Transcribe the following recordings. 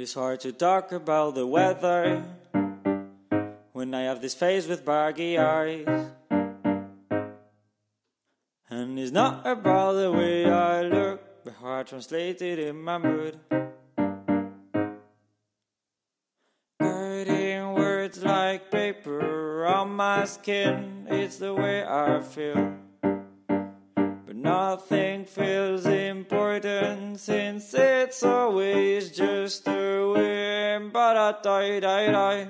It's hard to talk about the weather when I have this face with baggy eyes. And it's not about the way I look the heart translated in my mood. Writing words like paper on my skin, it's the way I feel. Nothing feels important since it's always just a whim. But I die, die, die.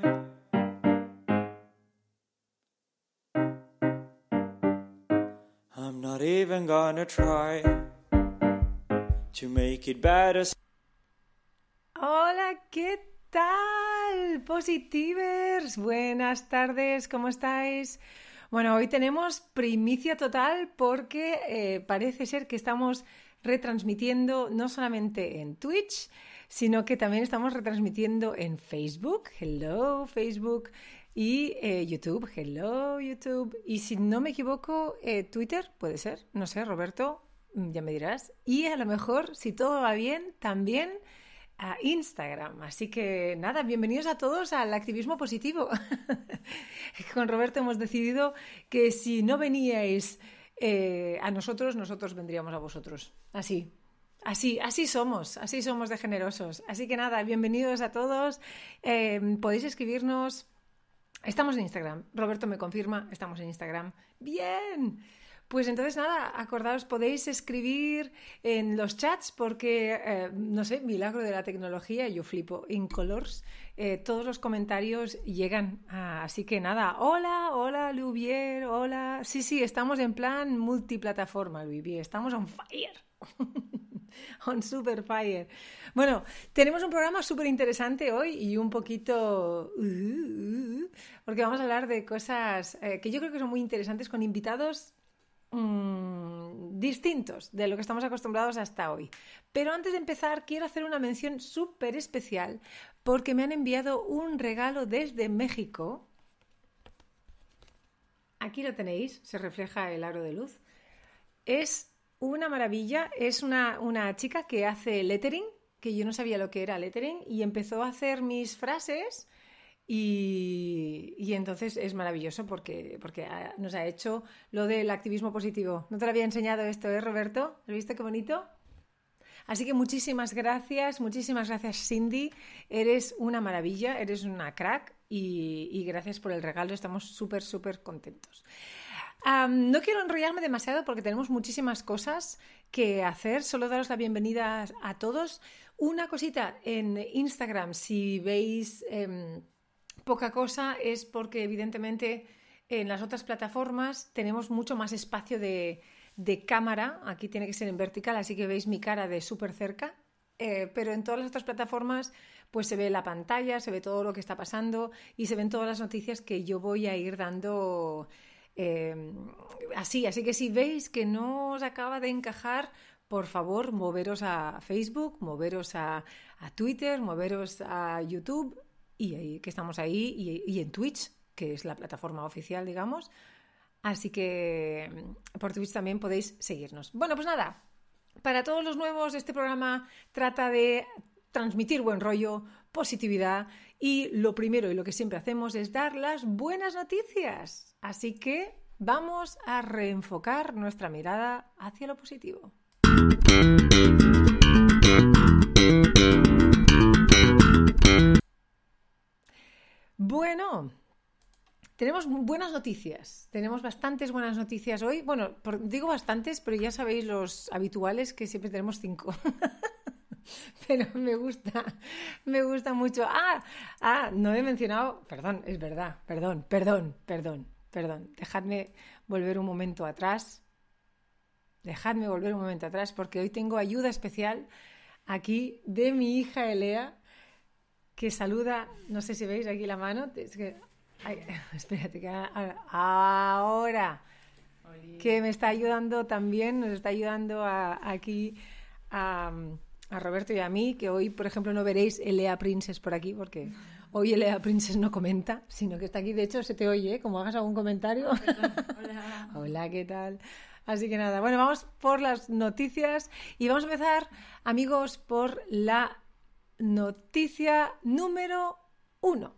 I'm not even gonna try to make it better. Hola, ¿qué tal? Positivers, buenas tardes, ¿cómo estáis? Bueno, hoy tenemos primicia total porque eh, parece ser que estamos retransmitiendo no solamente en Twitch, sino que también estamos retransmitiendo en Facebook, hello Facebook, y eh, YouTube, hello YouTube, y si no me equivoco, eh, Twitter, puede ser, no sé, Roberto, mm, ya me dirás, y a lo mejor, si todo va bien, también a Instagram. Así que nada, bienvenidos a todos al activismo positivo. Con Roberto hemos decidido que si no veníais eh, a nosotros, nosotros vendríamos a vosotros. Así. Así, así somos, así somos de generosos. Así que nada, bienvenidos a todos. Eh, podéis escribirnos. Estamos en Instagram. Roberto me confirma, estamos en Instagram. Bien. Pues entonces nada, acordaos, podéis escribir en los chats porque, eh, no sé, milagro de la tecnología, yo flipo, in colors, eh, todos los comentarios llegan. Ah, así que nada, hola, hola Louvier, hola. Sí, sí, estamos en plan multiplataforma, Louvier, estamos on fire. on super fire. Bueno, tenemos un programa súper interesante hoy y un poquito... uh, uh, uh, porque vamos a hablar de cosas eh, que yo creo que son muy interesantes con invitados mmm, distintos de lo que estamos acostumbrados hasta hoy. Pero antes de empezar, quiero hacer una mención súper especial porque me han enviado un regalo desde México. Aquí lo tenéis, se refleja el aro de luz. Es una maravilla, es una, una chica que hace lettering, que yo no sabía lo que era lettering, y empezó a hacer mis frases. Y, entonces es maravilloso porque, porque nos ha hecho lo del activismo positivo. ¿No te lo había enseñado esto, eh, Roberto? ¿Has visto qué bonito? Así que muchísimas gracias, muchísimas gracias, Cindy. Eres una maravilla, eres una crack y, gracias por el regalo. Estamos súper, súper contentos. No quiero enrollarme demasiado porque tenemos muchísimas cosas que hacer. Solo daros la bienvenida a todos. Una cosita en Instagram, si veis. Eh, poca cosa es porque evidentemente en las otras plataformas tenemos mucho más espacio de, de cámara. Aquí tiene que ser en vertical, así que veis mi cara de súper cerca. Eh, pero en todas las otras plataformas pues se ve la pantalla, se ve todo lo que está pasando y se ven todas las noticias que yo voy a ir dando eh, así. Así que si veis que no os acaba de encajar, por favor, moveros a Facebook, moveros a, a Twitter, moveros a YouTube y ahí, que estamos ahí y, y, en Twitch, que es la plataforma oficial, digamos. Así que mm, por Twitch también podéis seguirnos. Bueno, pues nada, para todos los nuevos, este programa trata de transmitir buen rollo, positividad y lo primero y lo que siempre hacemos es dar las buenas noticias. Así que vamos a reenfocar nuestra mirada hacia lo positivo. Tenemos buenas noticias. Tenemos bastantes buenas noticias hoy. Bueno, digo bastantes, pero ya sabéis los habituales que siempre tenemos cinco. pero me gusta, me gusta mucho. Ah, ah, no he mencionado, perdón, es verdad, perdón, perdón, perdón, perdón. Dejadme volver un momento atrás. Dejadme volver un momento atrás porque hoy tengo ayuda especial aquí de mi hija Elea que saluda, no sé si veis aquí la mano, es que, espérate, que ahora, que me está ayudando también, nos está ayudando aquí a a Roberto y a mí, que hoy, por ejemplo, no veréis Elea Princess por aquí, porque hoy Elea Princess no comenta, sino que está aquí. De hecho, se te oye, ¿eh? como hagas algún comentario. Hola. Hola, ¿qué tal? Así que nada, bueno, vamos por las noticias y vamos a empezar, amigos, por la noticia número uno.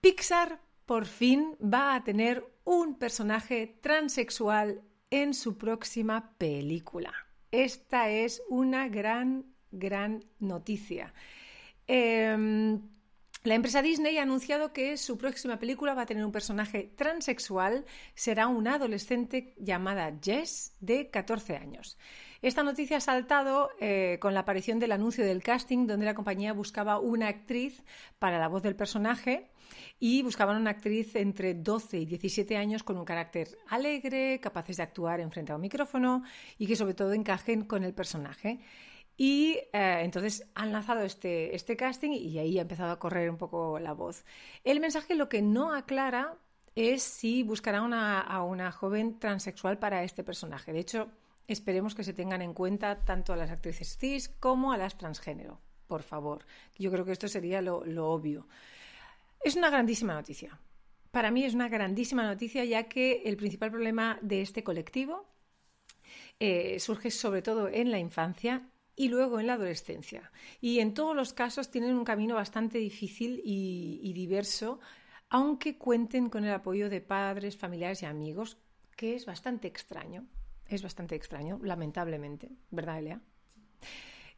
Pixar por fin va a tener un personaje transexual en su próxima película. Esta es una gran, gran noticia. Em, la empresa Disney ha anunciado que su próxima película va a tener un personaje transexual. Será una adolescente llamada Jess, de 14 años. Esta noticia ha saltado eh, con la aparición del anuncio del casting, donde la compañía buscaba una actriz para la voz del personaje y buscaban una actriz entre 12 y 17 años con un carácter alegre, capaces de actuar en frente a un micrófono y que sobre todo encajen con el personaje. Y eh, entonces han lanzado este, este casting y ahí ha empezado a correr un poco la voz. El mensaje lo que no aclara es si buscará a una joven transexual para este personaje. De hecho, esperemos que se tengan en cuenta tanto a las actrices cis como a las transgénero, por favor. Yo creo que esto sería lo obvio. Es una grandísima noticia. Para mí es una grandísima noticia ya que el principal problema de este colectivo eh, surge sobre todo en la infancia y luego en la adolescencia. Y en todos los casos tienen un camino bastante difícil y, diverso, aunque cuenten con el apoyo de padres, familiares y amigos, que es bastante extraño. Es bastante extraño, lamentablemente, ¿verdad, Elea?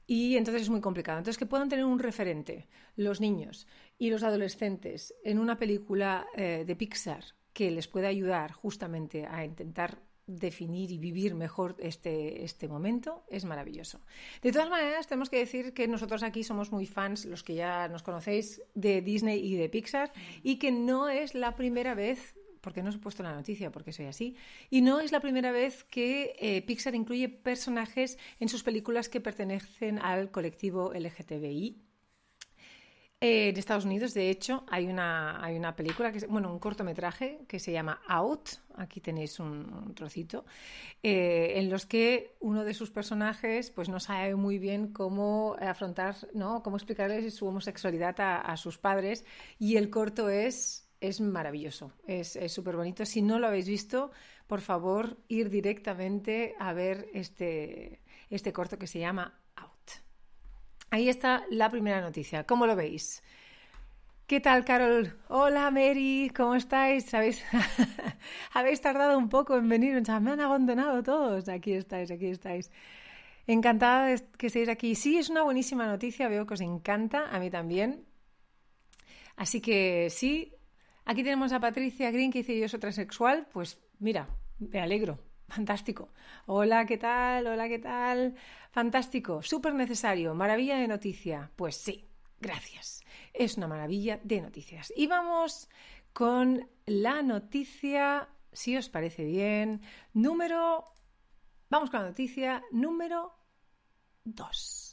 Y entonces es muy complicado. Entonces, que puedan tener un referente los niños y los adolescentes en una película eh, de Pixar que les pueda ayudar justamente a intentar definir y vivir mejor este, este momento es maravilloso. De todas maneras, tenemos que decir que nosotros aquí somos muy fans, los que ya nos conocéis, de Disney y de Pixar, y que no es la primera vez porque no os he puesto la noticia, porque soy así. Y no es la primera vez que eh, Pixar incluye personajes en sus películas que pertenecen al colectivo LGTBI. En Estados Unidos, de hecho, hay una, hay una película, que bueno, un cortometraje que se llama Out, aquí tenéis un, trocito, eh, en los que uno de sus personajes pues no sabe muy bien cómo afrontar, ¿no? cómo explicarles su homosexualidad a sus padres y el corto es es maravilloso, es súper bonito. Si no lo habéis visto, por favor, ir directamente a ver este, este corto que se llama Out. Ahí está la primera noticia. ¿Cómo lo veis? ¿Qué tal, Carol? Hola, Mary, ¿cómo estáis? ¿Habéis, habéis tardado un poco en venir, me han abandonado todos. Aquí estáis, aquí estáis. Encantada de que estéis aquí. Sí, es una buenísima noticia, veo que os encanta, a mí también. Así que sí, Aquí tenemos a Patricia Green que dice yo soy transexual. Pues mira, me alegro. Fantástico. Hola, ¿qué tal? Hola, ¿qué tal? Fantástico. Súper necesario. Maravilla de noticia. Pues sí, gracias. Es una maravilla de noticias. Y vamos con la noticia, si os parece bien, número... Vamos con la noticia número 2.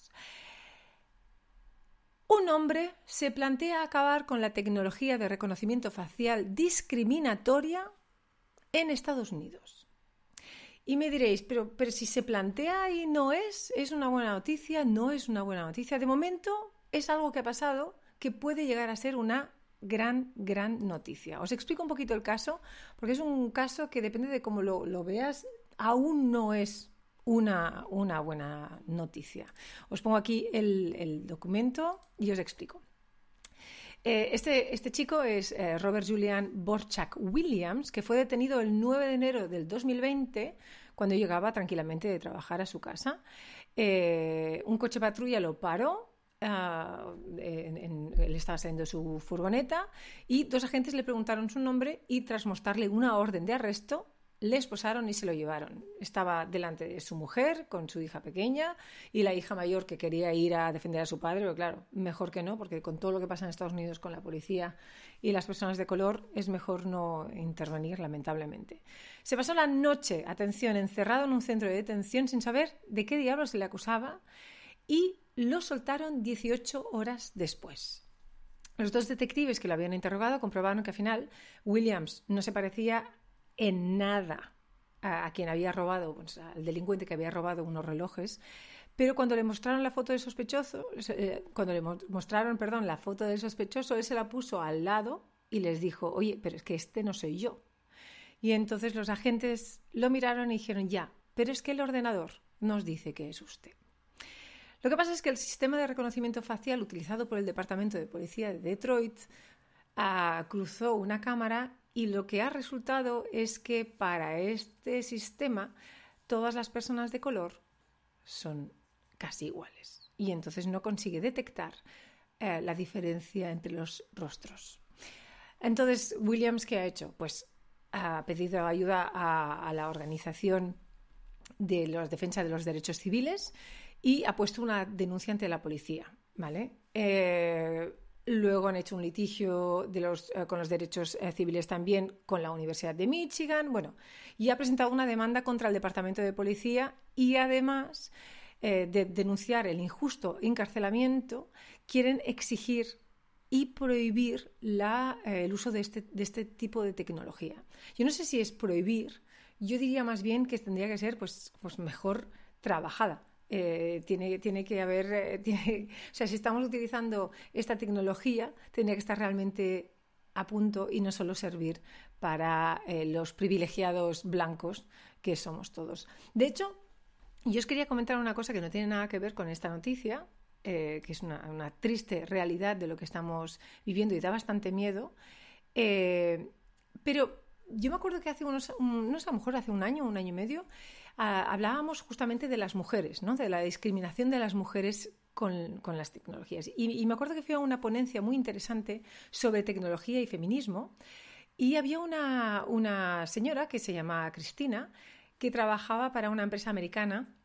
Un hombre se plantea acabar con la tecnología de reconocimiento facial discriminatoria en Estados Unidos. Y me diréis, pero, pero si se plantea y no es, es una buena noticia, no es una buena noticia. De momento es algo que ha pasado que puede llegar a ser una gran, gran noticia. Os explico un poquito el caso, porque es un caso que depende de cómo lo, lo veas, aún no es una, buena noticia. Os pongo aquí el, documento y os explico. Eh, este, este, chico es eh, Robert Julian Borchak Williams, que fue detenido el 9 de enero del 2020 cuando llegaba tranquilamente de trabajar a su casa. Eh, un coche patrulla lo paró ah, él estaba saliendo de su furgoneta y dos agentes le preguntaron su nombre y tras mostrarle una orden de arresto le esposaron y se lo llevaron. Estaba delante de su mujer con su hija pequeña y la hija mayor que quería ir a defender a su padre, pero claro, mejor que no, porque con todo lo que pasa en Estados Unidos con la policía y las personas de color es mejor no intervenir, lamentablemente. Se pasó la noche, atención, encerrado en un centro de detención sin saber de qué diablos se le acusaba y lo soltaron 18 horas después. Los dos detectives que lo habían interrogado comprobaron que al final Williams no se parecía en nada a, quien había robado, pues, al delincuente que había robado unos relojes, pero cuando le mostraron la foto del sospechoso, eh, cuando le mostraron, perdón, la foto del sospechoso, él se la puso al lado y les dijo, oye, pero es que este no soy yo. Y entonces los agentes lo miraron y dijeron, ya, pero es que el ordenador nos dice que es usted. Lo que pasa es que el sistema de reconocimiento facial utilizado por el Departamento de Policía de Detroit ah, cruzó una cámara y lo que ha resultado es que para este sistema todas las personas de color son casi iguales y entonces no consigue detectar eh, la diferencia entre los rostros. Entonces, Williams, ¿qué ha hecho? Pues ha pedido ayuda a, la organización de la defensa de los derechos civiles y ha puesto una denuncia ante la policía. ¿vale? Eh, Luego han hecho un litigio eh, con los derechos eh, civiles también con la Universidad de Michigan. Bueno, y ha presentado una demanda contra el Departamento de Policía y además eh, de denunciar el injusto encarcelamiento, quieren exigir y prohibir el uso de este, de este tipo de tecnología. Yo no sé si es prohibir, yo diría más bien que tendría que ser pues, pues mejor trabajada. Eh, tiene, tiene, que haber, eh, o sea, si estamos utilizando esta tecnología, tendría que estar realmente a punto y no solo servir para eh, los privilegiados blancos que somos todos. De hecho, yo os quería comentar una cosa que no tiene nada que ver con esta noticia, que es una, una, triste realidad de lo que estamos viviendo y da bastante miedo, pero yo me acuerdo que hace unos, no sé, a lo mejor hace un año, un año y medio, hablábamos justamente de las mujeres, ¿no? de la discriminación de las mujeres con, las tecnologías. Y, me acuerdo que fui a una ponencia muy interesante sobre tecnología y feminismo y había una, señora que se llama Cristina que trabajaba para una empresa americana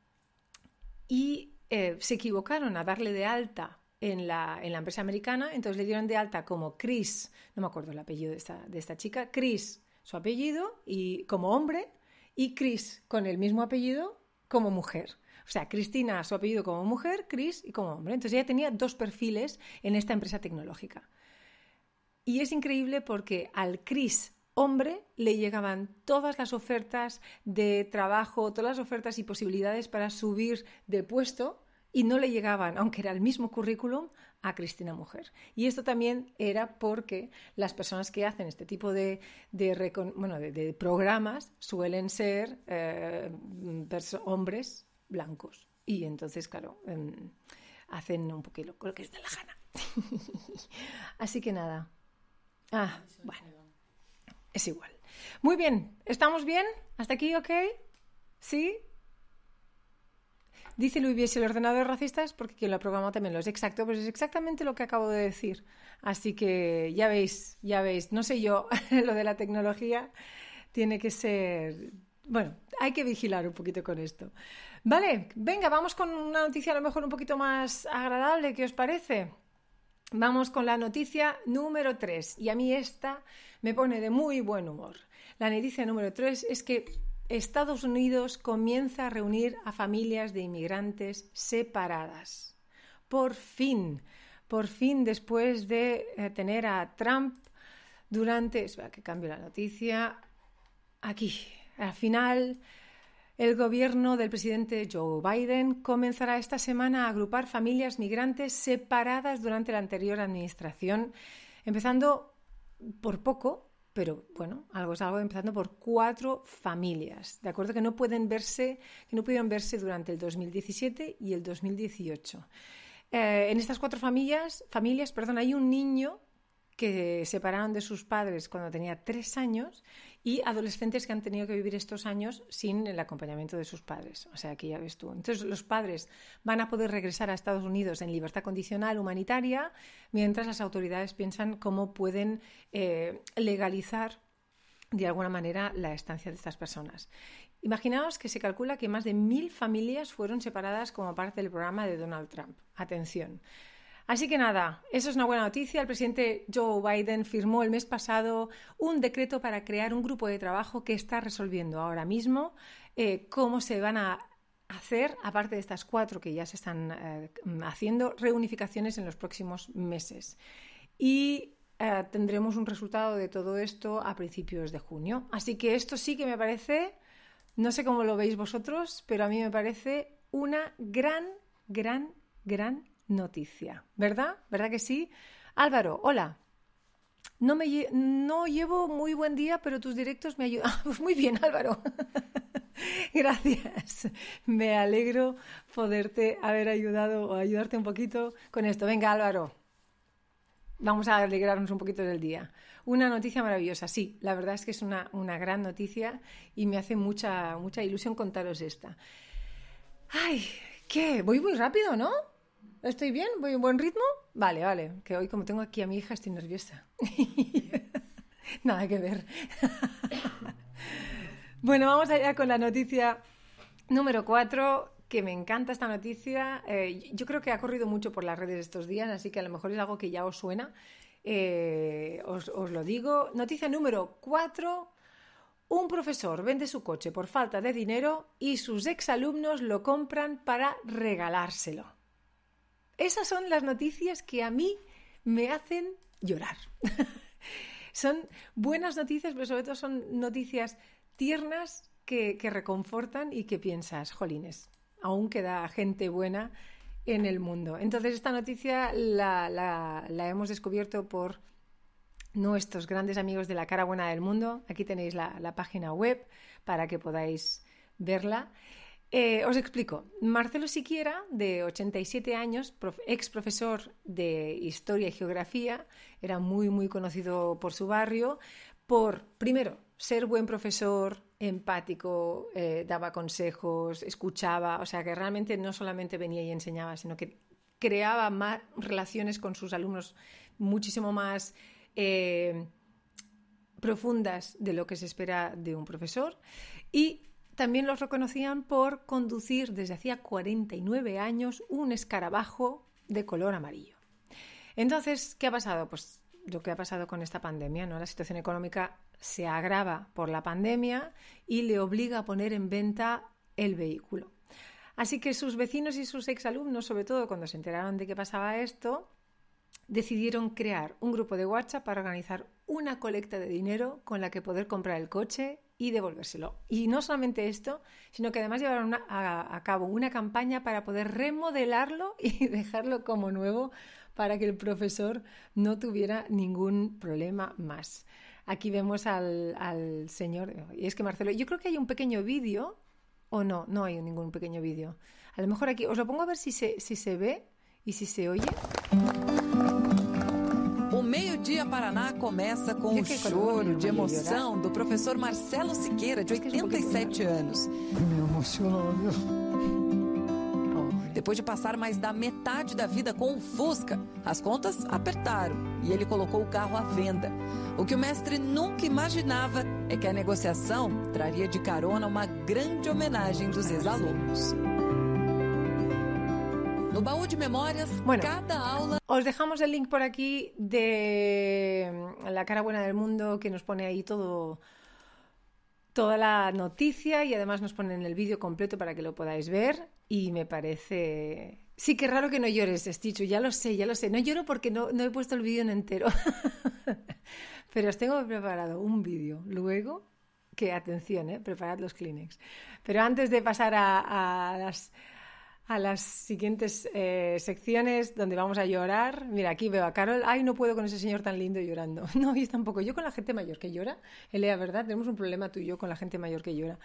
y eh, se equivocaron a darle de alta en la, en la, empresa americana, entonces le dieron de alta como Chris, no me acuerdo el apellido de esta, de esta chica, Chris, su apellido, y como hombre, y Chris con el mismo apellido como mujer. O sea, Cristina su apellido como mujer, Chris y como hombre. Entonces ella tenía dos perfiles en esta empresa tecnológica. Y es increíble porque al Chris hombre le llegaban todas las ofertas de trabajo, todas las ofertas y posibilidades para subir de puesto y no le llegaban, aunque era el mismo currículum, a Cristina Mujer. Y esto también era porque las personas que hacen este tipo de, de, programas suelen ser eh, hombres blancos. Y entonces, claro, em, hacen un poquito lo que es de la gana. Así que nada. Ah, bueno. Es igual. Muy bien. ¿Estamos bien? ¿Hasta aquí ok? ¿Sí? Dice Luis el ordenador racista es porque quien lo ha programado también lo es. Exacto, pues es exactamente lo que acabo de decir. Así que ya veis, ya veis. No sé yo, lo de la tecnología tiene que ser... Bueno, hay que vigilar un poquito con esto. Vale, venga, vamos con una noticia a lo mejor un poquito más agradable, ¿qué os parece? Vamos con la noticia número 3. Y a mí esta me pone de muy buen humor. La noticia número 3 es que Estados Unidos comienza a reunir a familias de inmigrantes separadas. Por fin, por fin después de eh, tener a Trump durante... Espera que cambio la noticia. Aquí, al final, el gobierno del presidente Joe Biden comenzará esta semana a agrupar familias migrantes separadas durante la anterior administración, empezando por poco pero bueno, algo es algo empezando por cuatro familias, ¿de acuerdo? Que no pueden verse, que no pudieron verse durante el 2017 y el 2018. Eh, en estas cuatro familias, familias, perdón, hay un niño que separaron de sus padres cuando tenía tres años y adolescentes que han tenido que vivir estos años sin el acompañamiento de sus padres. O sea, aquí ya ves tú. Entonces, los padres van a poder regresar a Estados Unidos en libertad condicional humanitaria, mientras las autoridades piensan cómo pueden eh, legalizar de alguna manera la estancia de estas personas. Imaginaos que se calcula que más de mil familias fueron separadas como parte del programa de Donald Trump. Atención. Así que nada, eso es una buena noticia. El presidente Joe Biden firmó el mes pasado un decreto para crear un grupo de trabajo que está resolviendo ahora mismo eh, cómo se van a hacer, aparte de estas cuatro que ya se están eh, haciendo, reunificaciones en los próximos meses. Y eh, tendremos un resultado de todo esto a principios de junio. Así que esto sí que me parece, no sé cómo lo veis vosotros, pero a mí me parece una gran, gran, gran noticia, ¿verdad? ¿Verdad que sí? Álvaro, hola. No, me no llevo muy buen día, pero tus directos me ayudan. pues muy bien, Álvaro. Gracias. Me alegro poderte haber ayudado o ayudarte un poquito con esto. Venga, Álvaro. Vamos a alegrarnos un poquito del día. Una noticia maravillosa, sí, la verdad es que es una, una gran noticia y me hace mucha, mucha ilusión contaros esta. Ay, ¿qué? Voy muy rápido, ¿no? ¿Estoy bien? ¿Voy en buen ritmo? Vale, vale. Que hoy como tengo aquí a mi hija estoy nerviosa. Nada que ver. bueno, vamos allá con la noticia número 4, que me encanta esta noticia. Eh, yo creo que ha corrido mucho por las redes estos días, así que a lo mejor es algo que ya os suena. Eh, os, os lo digo. Noticia número 4. Un profesor vende su coche por falta de dinero y sus exalumnos lo compran para regalárselo. Esas son las noticias que a mí me hacen llorar. son buenas noticias, pero sobre todo son noticias tiernas que, reconfortan y que piensas, jolines, aún queda gente buena en el mundo. Entonces, esta noticia la, hemos descubierto por nuestros grandes amigos de la cara buena del mundo. Aquí tenéis la, página web para que podáis verla. Eh, os explico. Marcelo Siquiera, de 87 años, ex profesor de Historia y Geografía, era muy, muy conocido por su barrio, por, primero, ser buen profesor, empático, eh, daba consejos, escuchaba, o sea que realmente no solamente venía y enseñaba, sino que creaba más relaciones con sus alumnos muchísimo más eh, profundas de lo que se espera de un profesor. Y también los reconocían por conducir desde hacía 49 años un escarabajo de color amarillo. Entonces, ¿qué ha pasado? Pues lo que ha pasado con esta pandemia, ¿no? La situación económica se agrava por la pandemia y le obliga a poner en venta el vehículo. Así que sus vecinos y sus exalumnos, sobre todo cuando se enteraron de que pasaba esto, decidieron crear un grupo de WhatsApp para organizar una colecta de dinero con la que poder comprar el coche y devolvérselo. Y no solamente esto, sino que además llevaron a, cabo una campaña para poder remodelarlo y dejarlo como nuevo para que el profesor no tuviera ningún problema más. Aquí vemos al, señor, y es que Marcelo, yo creo que hay un pequeño vídeo, o no, no hay ningún pequeño vídeo. A lo mejor aquí, os lo pongo a ver si se, si se ve y si se oye. Meio-Dia Paraná começa com o choro de emoção do professor Marcelo Siqueira, de 87 anos. Me emociona, Depois de passar mais da metade da vida com o Fusca, as contas apertaram e ele colocou o carro à venda. O que o mestre nunca imaginava é que a negociação traria de carona uma grande homenagem dos ex-alunos. No baúl de memorias, bueno, cada aula. Os dejamos el link por aquí de la cara buena del mundo que nos pone ahí todo toda la noticia y además nos ponen el vídeo completo para que lo podáis ver y me parece sí que raro que no llores Stichu ya lo sé ya lo sé no lloro porque no, no he puesto el vídeo en entero pero os tengo preparado un vídeo luego que atención eh, preparad los Kleenex pero antes de pasar a, a las a las siguientes eh, secciones donde vamos a llorar. Mira, aquí veo a Carol. Ay, no puedo con ese señor tan lindo llorando. No, yo tampoco. Yo con la gente mayor que llora, Elea, ¿verdad? Tenemos un problema tú y yo con la gente mayor que llora.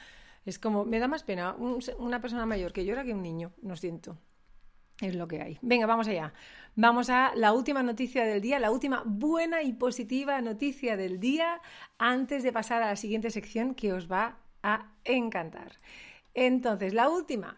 Es como, me da más pena una persona mayor que llora que un niño, no siento. Es lo que hay. Venga, vamos allá. Vamos a la última noticia del día, la última buena y positiva noticia del día, antes de pasar a la siguiente sección que os va a encantar. Entonces, la última.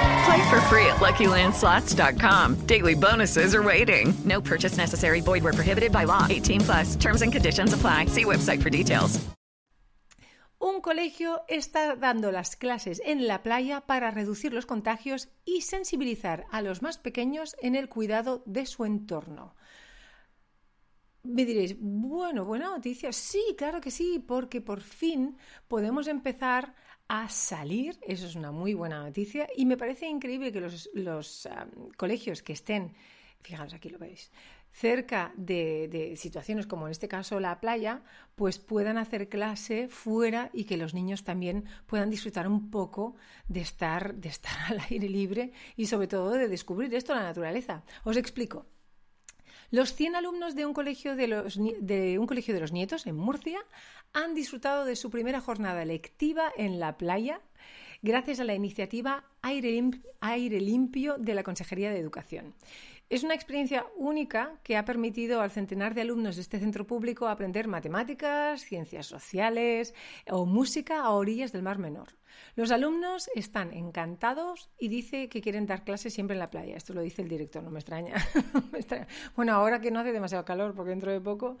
Play for free at LuckyLandSlots.com. Daily bonuses are waiting. No purchase necessary. Void where prohibited by law. 18 plus. Terms and conditions apply. See website for details. Un colegio está dando las clases en la playa para reducir los contagios y sensibilizar a los más pequeños en el cuidado de su entorno. Me diréis, bueno, buena noticia. Sí, claro que sí, porque por fin podemos empezar a salir, eso es una muy buena noticia, y me parece increíble que los, los colegios que estén, fijaos aquí lo veis, cerca de, de, situaciones como en este caso la playa, pues puedan hacer clase fuera y que los niños también puedan disfrutar un poco de estar, de estar al aire libre y sobre todo de descubrir esto, la naturaleza. Os explico. Los 100 alumnos de un, colegio de, los, de un colegio de los nietos en Murcia han disfrutado de su primera jornada lectiva en la playa gracias a la iniciativa Aire, Limpio de la Consejería de Educación. Es una experiencia única que ha permitido al centenar de alumnos de este centro público aprender matemáticas, ciencias sociales o música a orillas del Mar Menor. Los alumnos están encantados y dice que quieren dar clases siempre en la playa. Esto lo dice el director, no me extraña. me extraña. Bueno, ahora que no hace demasiado calor, porque dentro de poco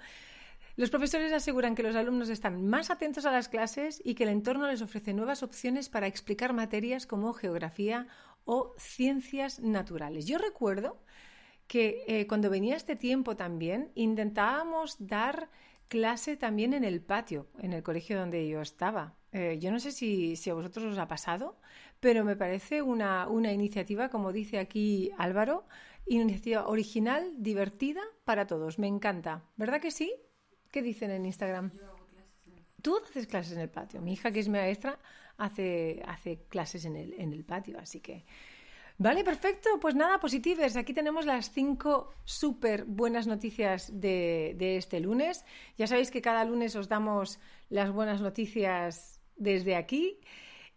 los profesores aseguran que los alumnos están más atentos a las clases y que el entorno les ofrece nuevas opciones para explicar materias como geografía o ciencias naturales. Yo recuerdo que eh, cuando venía este tiempo también intentábamos dar clase también en el patio, en el colegio donde yo estaba. Eh, yo no sé si, a vosotros os ha pasado, pero me parece una, una iniciativa, como dice aquí Álvaro, iniciativa original, divertida para todos. Me encanta. ¿Verdad que sí? ¿Qué dicen en Instagram? Yo hago clases en el Tú haces clases en el patio. Mi hija, que es maestra, hace, hace clases en el, en el patio, así que... Vale, perfecto. Pues nada, positivos. Aquí tenemos las cinco súper buenas noticias de, de, este lunes. Ya sabéis que cada lunes os damos las buenas noticias desde aquí.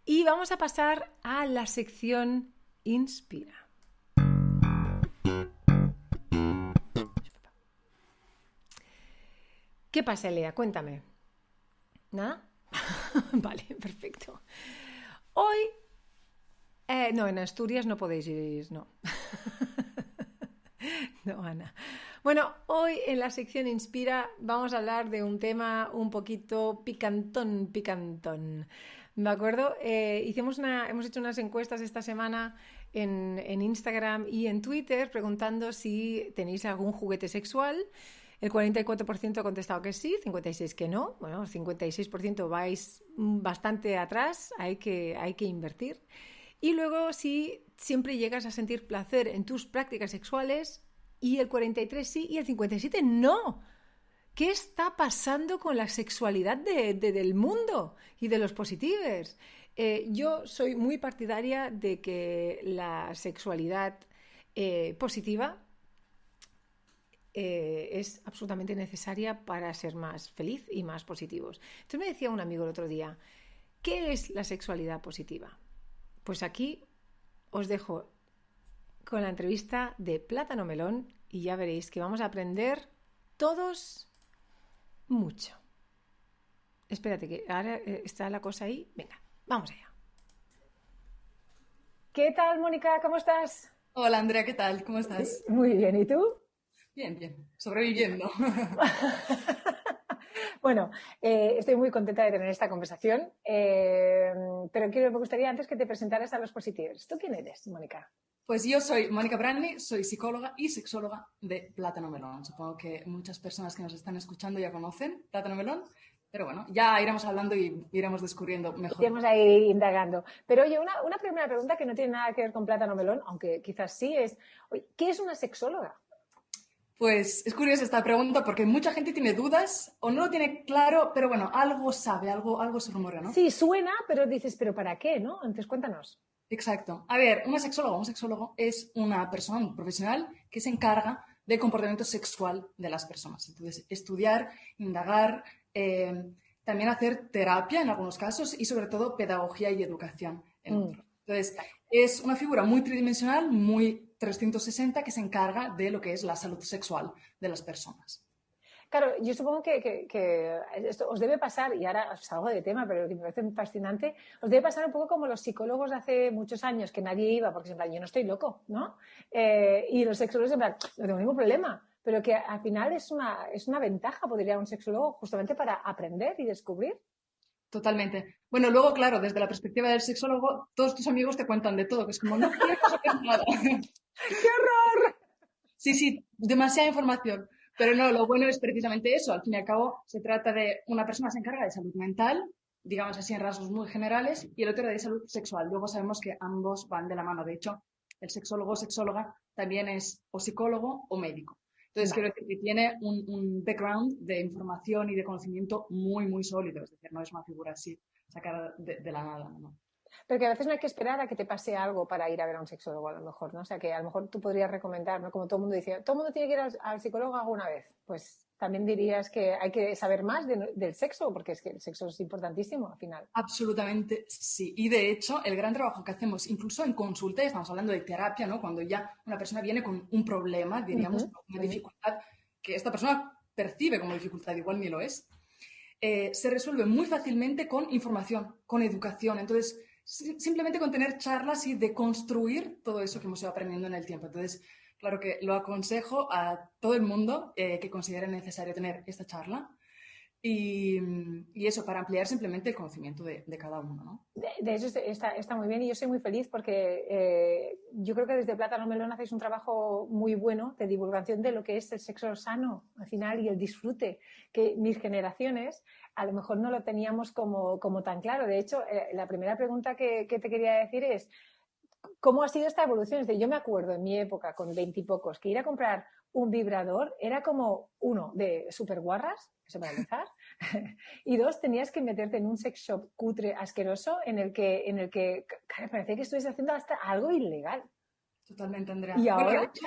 Y vamos a pasar a la sección Inspira. ¿Qué pasa, Lea? Cuéntame. ¿Nada? vale, perfecto. Hoy eh, no, en Asturias no podéis ir, no. no, Ana. Bueno, hoy en la sección Inspira vamos a hablar de un tema un poquito picantón, picantón. ¿De acuerdo? Eh, hicimos una, hemos hecho unas encuestas esta semana en, en Instagram y en Twitter preguntando si tenéis algún juguete sexual. El 44% ha contestado que sí, 56% que no. Bueno, 56% vais bastante atrás, hay que, hay que invertir. Y luego si siempre llegas a sentir placer en tus prácticas sexuales y el 43 sí y el 57 no. ¿Qué está pasando con la sexualidad de, de, del mundo y de los positivos? Eh, yo soy muy partidaria de que la sexualidad eh, positiva eh, es absolutamente necesaria para ser más feliz y más positivos. Entonces me decía un amigo el otro día, ¿qué es la sexualidad positiva? Pues aquí os dejo con la entrevista de Plátano Melón y ya veréis que vamos a aprender todos mucho. Espérate, que ahora eh, está la cosa ahí. Venga, vamos allá. ¿Qué tal, Mónica? ¿Cómo estás? Hola, Andrea, ¿qué tal? ¿Cómo estás? Muy bien, ¿y tú? Bien, bien, sobreviviendo. Bueno, eh, estoy muy contenta de tener esta conversación, eh, pero quiero, me gustaría antes que te presentaras a los positivos. ¿Tú quién eres, Mónica? Pues yo soy Mónica Branley, soy psicóloga y sexóloga de Plátano Melón. Supongo que muchas personas que nos están escuchando ya conocen Plátano Melón, pero bueno, ya iremos hablando y iremos descubriendo mejor. Iremos ahí indagando. Pero oye, una, una primera pregunta que no tiene nada que ver con Plátano Melón, aunque quizás sí, es, ¿qué es una sexóloga? Pues es curiosa esta pregunta porque mucha gente tiene dudas o no lo tiene claro, pero bueno, algo sabe, algo, algo se rumorea, ¿no? Sí, suena, pero dices, ¿pero para qué, no? Entonces cuéntanos. Exacto. A ver, una sexóloga, un sexólogo es una persona un profesional que se encarga del comportamiento sexual de las personas. Entonces, estudiar, indagar, eh, también hacer terapia en algunos casos y sobre todo pedagogía y educación en Mm. otros. Entonces, es una figura muy tridimensional, muy 360 que se encarga de lo que es la salud sexual de las personas. Claro, yo supongo que, esto os debe pasar, y ahora salgo de tema, pero me parece fascinante, os debe pasar un poco como los psicólogos de hace muchos años, que nadie iba, porque en plan, yo no estoy loco, ¿no? Eh, y los sexólogos en plan, no tengo ningún problema, pero que al final es una, es una ventaja, podría un sexólogo, justamente para aprender y descubrir. Totalmente. Bueno, luego, claro, desde la perspectiva del sexólogo, todos tus amigos te cuentan de todo, que es como, no quiero saber nada. ¡Qué horror! Sí, sí, demasiada información. Pero no, lo bueno es precisamente eso. Al fin y al cabo, se trata de una persona que se encarga de salud mental, digamos así en rasgos muy generales, y el otro de salud sexual. Luego sabemos que ambos van de la mano. De hecho, el sexólogo o sexóloga también es o psicólogo o médico. Entonces, quiero decir que tiene un, un background de información y de conocimiento muy, muy sólido. Es decir, no es una figura así sacada de, de la nada. ¿no? Pero que a veces no hay que esperar a que te pase algo para ir a ver a un sexólogo, a lo mejor, ¿no? O sea, que a lo mejor tú podrías recomendar, ¿no? Como todo el mundo dice, todo el mundo tiene que ir al, al psicólogo alguna vez. Pues también dirías que hay que saber más de- del sexo, porque es que el sexo es importantísimo al final. Absolutamente sí. Y de hecho, el gran trabajo que hacemos, incluso en consulta, y estamos hablando de terapia, ¿no? Cuando ya una persona viene con un problema, diríamos, Ujú, una ujú. dificultad que esta persona percibe como dificultad, igual ni lo es, eh, se resuelve muy fácilmente con información, con educación. Entonces, si- simplemente con tener charlas y de construir todo eso que hemos ido aprendiendo en el tiempo. Entonces, claro que lo aconsejo a todo el mundo eh, que considere necesario tener esta charla. Y, eso, para ampliar simplemente el conocimiento de, cada uno, ¿no? De, de hecho, está, está muy bien y yo soy muy feliz porque eh, yo creo que desde Plátano Melón hacéis un trabajo muy bueno de divulgación de lo que es el sexo sano al final y el disfrute, que mis generaciones a lo mejor no lo teníamos como, como tan claro. De hecho, eh, la primera pregunta que, que te quería decir es, ¿cómo ha sido esta evolución? Es decir, yo me acuerdo en mi época, con veintipocos, que ir a comprar un vibrador era como, uno, de super guarras, eso para empezar, y dos, tenías que meterte en un sex shop cutre, asqueroso, en el que, en el que claro, parecía que estuvieses haciendo hasta algo ilegal. Totalmente, Andrea. Y Bueno, ahora, hecho,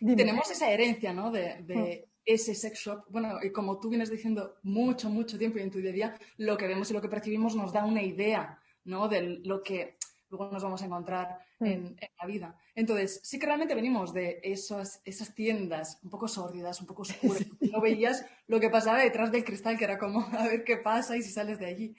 dime. tenemos esa herencia, ¿no? De, de ese sex shop. Bueno, y como tú vienes diciendo mucho, mucho tiempo y en tu día a día, lo que vemos y lo que percibimos nos da una idea, ¿no? De lo que luego nos vamos a encontrar Mm. En, en la vida. Entonces, sí que realmente venimos de esas, esas tiendas un poco sórdidas, un poco oscuras. No veías lo que pasaba detrás del cristal, que era como a ver qué pasa y si sales de allí.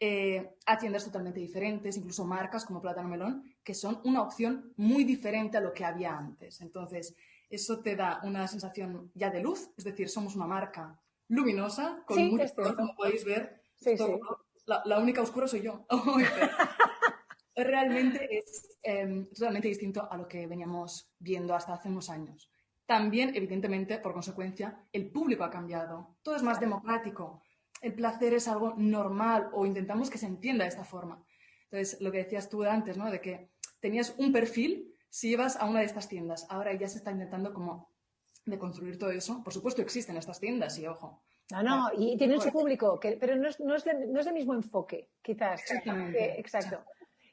Eh, a tiendas totalmente diferentes, incluso marcas como Plátano Melón, que son una opción muy diferente a lo que había antes. Entonces, eso te da una sensación ya de luz, es decir, somos una marca luminosa, con Sí, mucho color, como podéis ver. Sí, sí. La, la única oscura soy yo. Realmente es eh, totalmente distinto a lo que veníamos viendo hasta hace unos años. También, evidentemente, por consecuencia, el público ha cambiado. Todo es más democrático. El placer es algo normal o intentamos que se entienda de esta forma. Entonces, lo que decías tú antes, ¿no? De que tenías un perfil si ibas a una de estas tiendas. Ahora ya se está intentando como de construir todo eso. Por supuesto, existen estas tiendas y ojo. No, no, y tienen su público, que, pero no es, no, es, no es el mismo enfoque, quizás. Exactamente. Eh, exacto.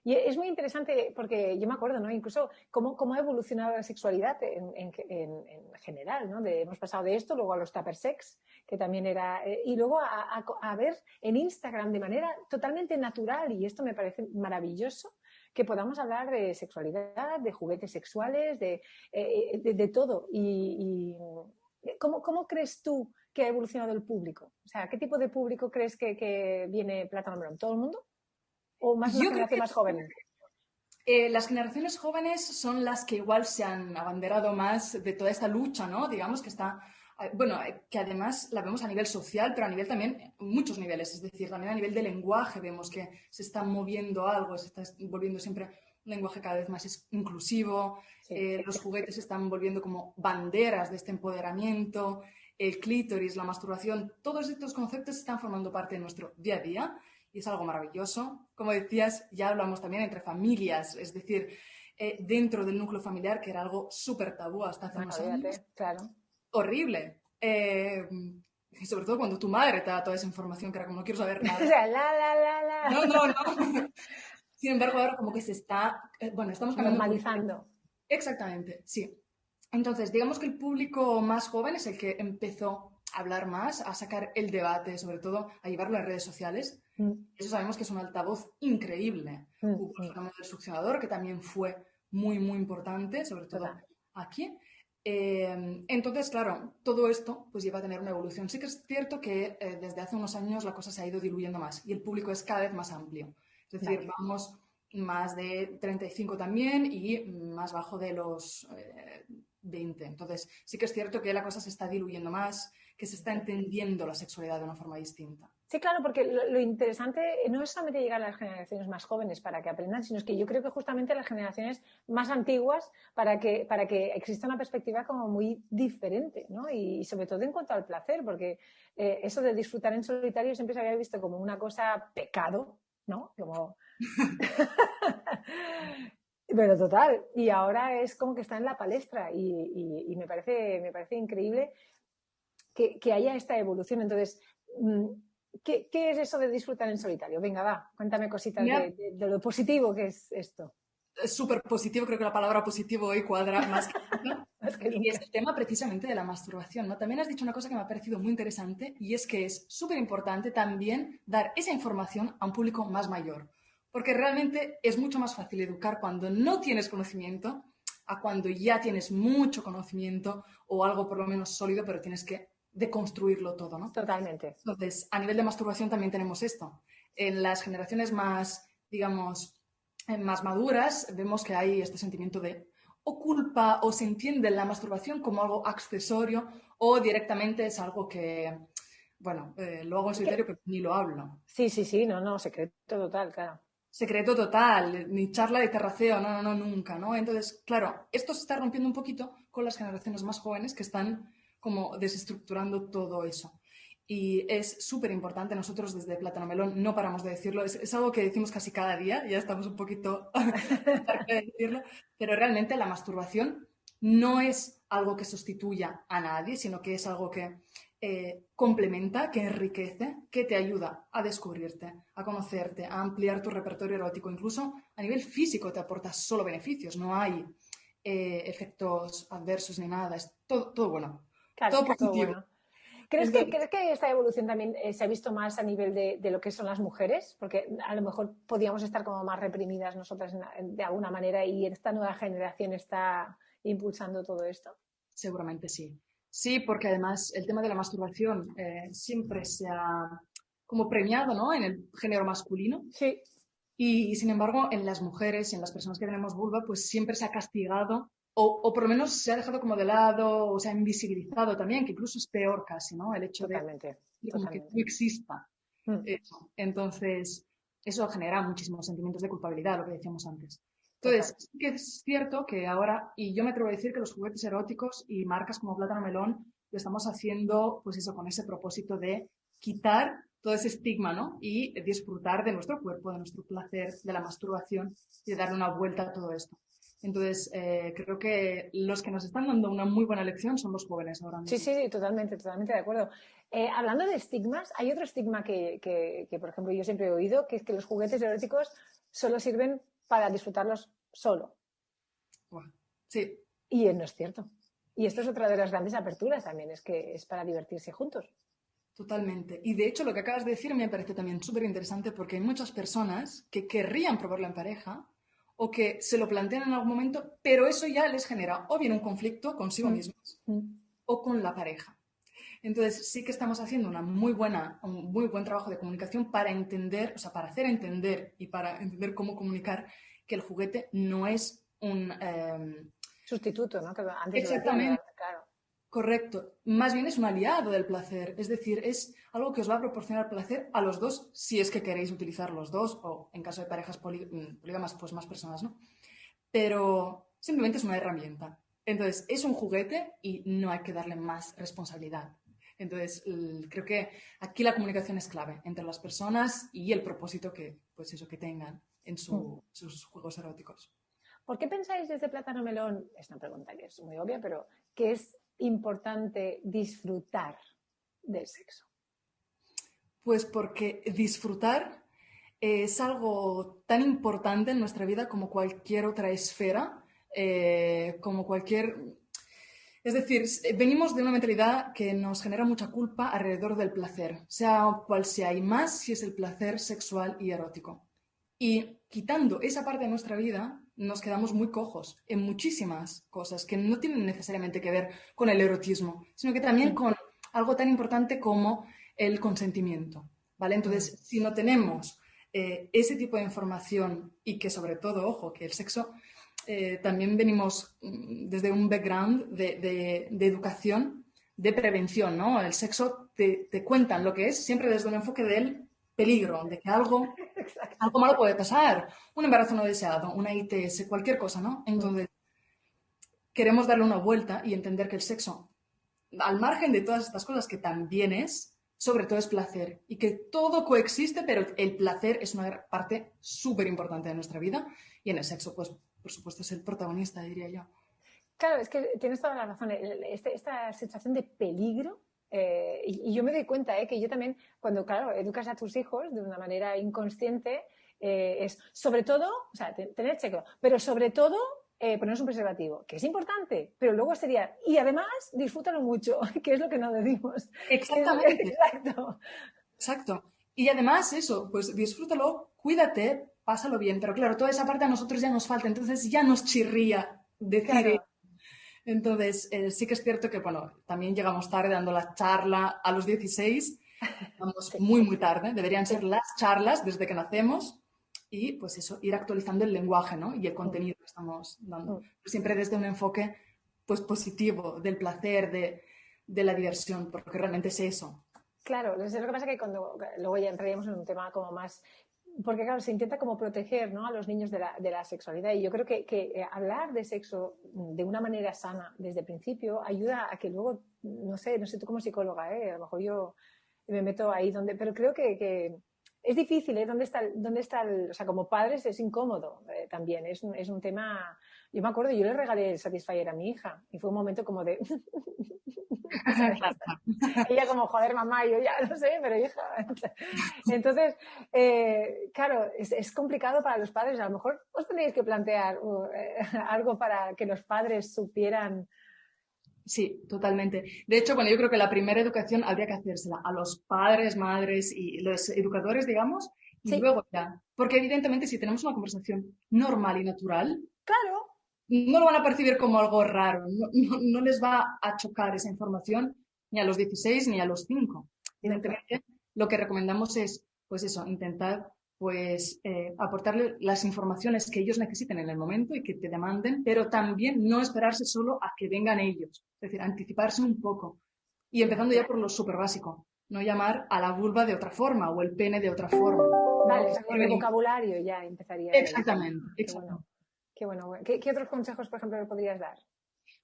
Y es muy interesante porque yo me acuerdo, ¿no? Incluso cómo, cómo ha evolucionado la sexualidad en, en- en- en general, ¿no? Hemos pasado de esto luego a los tupper sex, que también era, eh, y luego a, a- ver en Instagram de manera totalmente natural, y esto me parece maravilloso, que podamos hablar de sexualidad, de juguetes sexuales, de, eh, de, todo. Y, y ¿cómo, ¿cómo crees tú que ha evolucionado el público? O sea, ¿qué tipo de público crees que, que viene Plátano Melón? ¿Todo el mundo? ¿O más que- más joven? Eh, las generaciones jóvenes son las que igual se han abanderado más de toda esta lucha, ¿no? Digamos que está eh, bueno, eh, que además la vemos a nivel social, pero a nivel también, muchos niveles, es decir, también a nivel de lenguaje vemos que se está moviendo algo, se está volviendo siempre un lenguaje cada vez más inclusivo, eh, los juguetes se están volviendo como banderas de este empoderamiento, el clítoris, la masturbación, todos estos conceptos están formando parte de nuestro día a día y es algo maravilloso. Como decías, ya hablamos también entre familias, es decir, dentro del núcleo familiar, que era algo súper tabú hasta hace unos años. Claro horrible. Eh, y sobre todo cuando tu madre te da toda esa información que era como no quiero saber nada. o sea, la, la, la, la. No, no, no. Sin embargo, ahora como que se está, eh, bueno, estamos Normalizando. Exactamente, sí. Entonces, digamos que el público más joven es el que empezó a hablar más, a sacar el debate, sobre todo a llevarlo a redes sociales. Mm. Eso sabemos que es un altavoz increíble. Mm, Hubo el fenómeno del succionador, que también fue muy, muy importante, sobre todo aquí. Em, entonces, claro, todo esto pues lleva a tener una evolución. Sí que es cierto que eh, desde hace unos años la cosa se ha ido diluyendo más y el público es cada vez más amplio. Es decir, vamos más de 35 también y más bajo de los 20. Eh, entonces, sí que es cierto que la cosa se está diluyendo más, que se está entendiendo la sexualidad de una forma distinta. Sí, claro, porque lo, interesante no es solamente llegar a las generaciones más jóvenes para que aprendan, sino es que yo creo que justamente las generaciones más antiguas para que, para que exista una perspectiva como muy diferente, ¿no? Y, sobre todo en cuanto al placer, porque eh, eso de disfrutar en solitario siempre se había visto como una cosa pecado, ¿no? Como... Pero total, y ahora es como que está en la palestra y, me, parece, me parece increíble que, haya esta evolución. Entonces, mm, ¿Qué, es eso de disfrutar en solitario? Venga, va, cuéntame cositas de, lo positivo que es esto. Es súper positivo, creo que la palabra positivo hoy cuadra más que Y es el tema precisamente de la masturbación. ¿no? También has dicho una cosa que me ha parecido muy interesante y es que es súper importante también dar esa información a un público más mayor. Porque realmente es mucho más fácil educar cuando no tienes conocimiento a cuando ya tienes mucho conocimiento o algo por lo menos sólido, pero tienes que de construirlo todo, ¿no? Totalmente. Entonces, a nivel de masturbación también tenemos esto. En las generaciones más, digamos, eh, más maduras, vemos que hay este sentimiento de o culpa o se entiende la masturbación como algo accesorio o directamente es algo que, bueno, eh, lo hago en solitario, pero ni lo hablo. Sí, sí, sí, no, no, secreto total, claro. Secreto total, ni charla de terraceo, no, no, no, nunca, ¿no? Entonces, claro, esto se está rompiendo un poquito con las generaciones más jóvenes que están como desestructurando todo eso. Y es súper importante, nosotros desde Plátano Melón no paramos de decirlo, es, algo que decimos casi cada día, ya estamos un poquito de decirlo, pero realmente la masturbación no es algo que sustituya a nadie, sino que es algo que eh, complementa, que enriquece, que te ayuda a descubrirte, a conocerte, a ampliar tu repertorio erótico. Incluso a nivel físico te aporta solo beneficios, no hay eh, efectos adversos ni nada, es todo, todo bueno. Todo positivo. ¿Crees que, ¿Crees que, esta evolución también eh, se ha visto más a nivel de, lo que son las mujeres? Porque a lo mejor podíamos estar como más reprimidas nosotras de alguna manera y esta nueva generación está impulsando todo esto. Seguramente sí. Sí, porque además el tema de la masturbación eh, siempre se ha como premiado ¿no? en el género masculino. Sí. Y, sin embargo, en las mujeres y en las personas que tenemos vulva, pues siempre se ha castigado o, por lo menos se ha dejado como de lado o se ha invisibilizado también, que incluso es peor casi, ¿no? El hecho de, que no exista. Mm. Eso. Entonces, eso genera muchísimos sentimientos de culpabilidad, lo que decíamos antes. Entonces, sí que es cierto que ahora, y yo me atrevo a decir que los juguetes eróticos y marcas como Plátano Melón lo estamos haciendo, pues eso, con ese propósito de quitar todo ese estigma, ¿no? Y disfrutar de nuestro cuerpo, de nuestro placer, de la masturbación y de darle una vuelta a todo esto. Entonces, eh, creo que los que nos están dando una muy buena lección son los jóvenes ahora mismo. Sí, sí, totalmente, totalmente de acuerdo. Eh, hablando de estigmas, hay otro estigma que, que, por ejemplo, yo siempre he oído, que es que los juguetes eróticos solo sirven para disfrutarlos solo. sí. Y no es cierto. Y esto es otra de las grandes aperturas también, es que es para divertirse juntos. Totalmente. Y de hecho, lo que acabas de decir me parece también súper interesante porque hay muchas personas que querrían probarlo en pareja, o que se lo plantean en algún momento, pero eso ya les genera o bien un conflicto consigo mm. mismos mm. o con la pareja. Entonces, sí que estamos haciendo una muy buena, un muy buen trabajo de comunicación para entender, o sea, para hacer entender y para entender cómo comunicar que el juguete no es un... em, Sustituto, ¿no? exactamente. Correcto. Más bien es un aliado del placer. Es decir, es algo que os va a proporcionar placer a los dos si es que queréis utilizar los dos o en caso de parejas mm, polígamas, pues más personas, ¿no? Pero simplemente es una herramienta. Entonces, es un juguete y no hay que darle más responsabilidad. Entonces, creo que aquí la comunicación es clave entre las personas y el propósito que, pues eso, que tengan en mm. sus juegos eróticos. ¿Por qué pensáis desde Plátano Melón? Es una pregunta que es muy obvia, pero que es importante disfrutar del sexo? Pues porque disfrutar es algo tan importante en nuestra vida como cualquier otra esfera, eh, como cualquier... Es decir, venimos de una mentalidad que nos genera mucha culpa alrededor del placer, sea cual sea, y más si es el placer sexual y erótico. Y quitando esa parte de nuestra vida, nos quedamos muy cojos en muchísimas cosas que no tienen necesariamente que ver con el erotismo, sino que también con algo tan importante como el consentimiento. ¿vale? Entonces, si no tenemos eh, ese tipo de información y que sobre todo, ojo, que el sexo eh, también venimos mm, desde un background de, educación, de prevención, ¿no? El sexo te, te cuentan lo que es siempre desde un enfoque del peligro, de que algo, algo malo puede pasar, un embarazo no deseado, una ITS, cualquier cosa, ¿no? Entonces, queremos darle una vuelta y entender que el sexo, al margen de todas estas cosas que también es, sobre todo es placer y que todo coexiste, pero el placer es una parte súper importante de nuestra vida y en el sexo, pues, por supuesto, es el protagonista, diría yo. Claro, es que tienes toda la razón. Este, esta sensación de peligro eh, y, yo me doy cuenta ¿eh? que yo también, cuando, claro, educas a tus hijos de una manera inconsciente, eh, es sobre todo, o sea, tener chequeo, pero sobre todo eh, ponernos un preservativo, que es importante, pero luego sería, y además disfrútalo mucho, que es lo que no decimos. Exactamente. Exacto. Exacto. Y además eso, pues disfrútalo, cuídate, pásalo bien, pero claro, toda esa parte a nosotros ya nos falta, entonces ya nos chirría decir entonces, eh, sí que es cierto que, bueno, también llegamos tarde dando la charla a los 16, vamos muy, muy tarde, deberían ser las charlas desde que nacemos y, pues eso, ir actualizando el lenguaje, ¿no? Y el contenido que estamos dando, siempre desde un enfoque, pues, positivo, del placer, de, de la diversión, porque realmente es eso. Claro, lo que pasa es que cuando luego ya entraríamos en un tema como más porque claro, se intenta como proteger ¿no? a los niños de la, de la, sexualidad y yo creo que, que, eh, hablar de sexo de una manera sana desde el principio ayuda a que luego, no sé, no sé tú como psicóloga, ¿eh? a lo mejor yo me meto ahí donde, pero creo que, que es difícil, ¿eh? ¿Dónde está, dónde está el, o sea, como padres es incómodo eh, también, es un, es un tema, yo me acuerdo, yo le regalé el Satisfyer a mi hija y fue un momento como de, Ella como, joder, mamá, yo ya no sé, pero hija. Entonces, eh, claro, es, complicado para los padres. A lo mejor os tenéis que plantear uh, eh, algo para que los padres supieran. Sí, totalmente. De hecho, bueno, yo creo que la primera educación habría que hacérsela a los padres, madres y los educadores, digamos, y luego ya. Porque evidentemente si tenemos una conversación normal y natural, claro, no lo van a percibir como algo raro, no, les va a chocar esa información ni a los 16 ni a los 5. Evidentemente, lo que recomendamos es, pues eso, intentar pues eh, aportarle las informaciones que ellos necesiten en el momento y que te demanden, pero también no esperarse solo a que vengan ellos, es decir, anticiparse un poco. Y empezando ya por lo súper básico, no llamar a la vulva de otra forma o el pene de otra forma. Vale, el vocabulario ya empezaría. Exactamente, exactamente. Qué bueno. ¿Qué, otros consejos, por ejemplo, le podrías dar?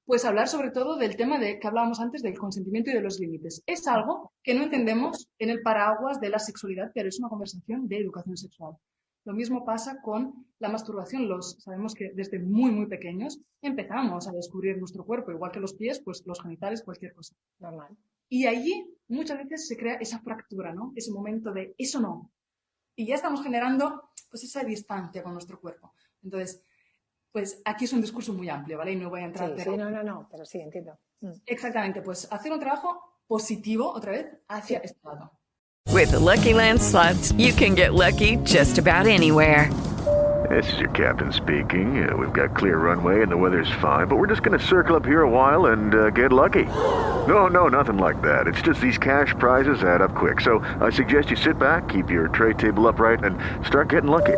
Pues hablar sobre todo del tema de que hablábamos antes del consentimiento y de los límites. Es algo que no entendemos en el paraguas de la sexualidad, pero es una conversación de educación sexual. Lo mismo pasa con la masturbación. Los, sabemos que desde muy, muy pequeños empezamos a descubrir nuestro cuerpo, igual que los pies, pues los genitales, cualquier cosa. Normal. Y allí muchas veces se crea esa fractura, ¿no? Ese momento de eso no. Y ya estamos generando pues esa distancia con nuestro cuerpo. Entonces, pues aquí es un discurso muy amplio, ¿vale? Y no voy a entrar. Sí, sí, no, no, no, pero sí, entiendo. Mm. Exactamente, pues hacer un trabajo positivo otra vez hacia este lado. With the Lucky Land slots, you can get lucky just about anywhere. This is your captain speaking. Uh, we've got clear runway and the weather's fine, but we're just going to circle up here a while and uh, get lucky. No, no, nothing like that. It's just these cash prizes add up quick. So I suggest you sit back, keep your tray table upright, and start getting lucky.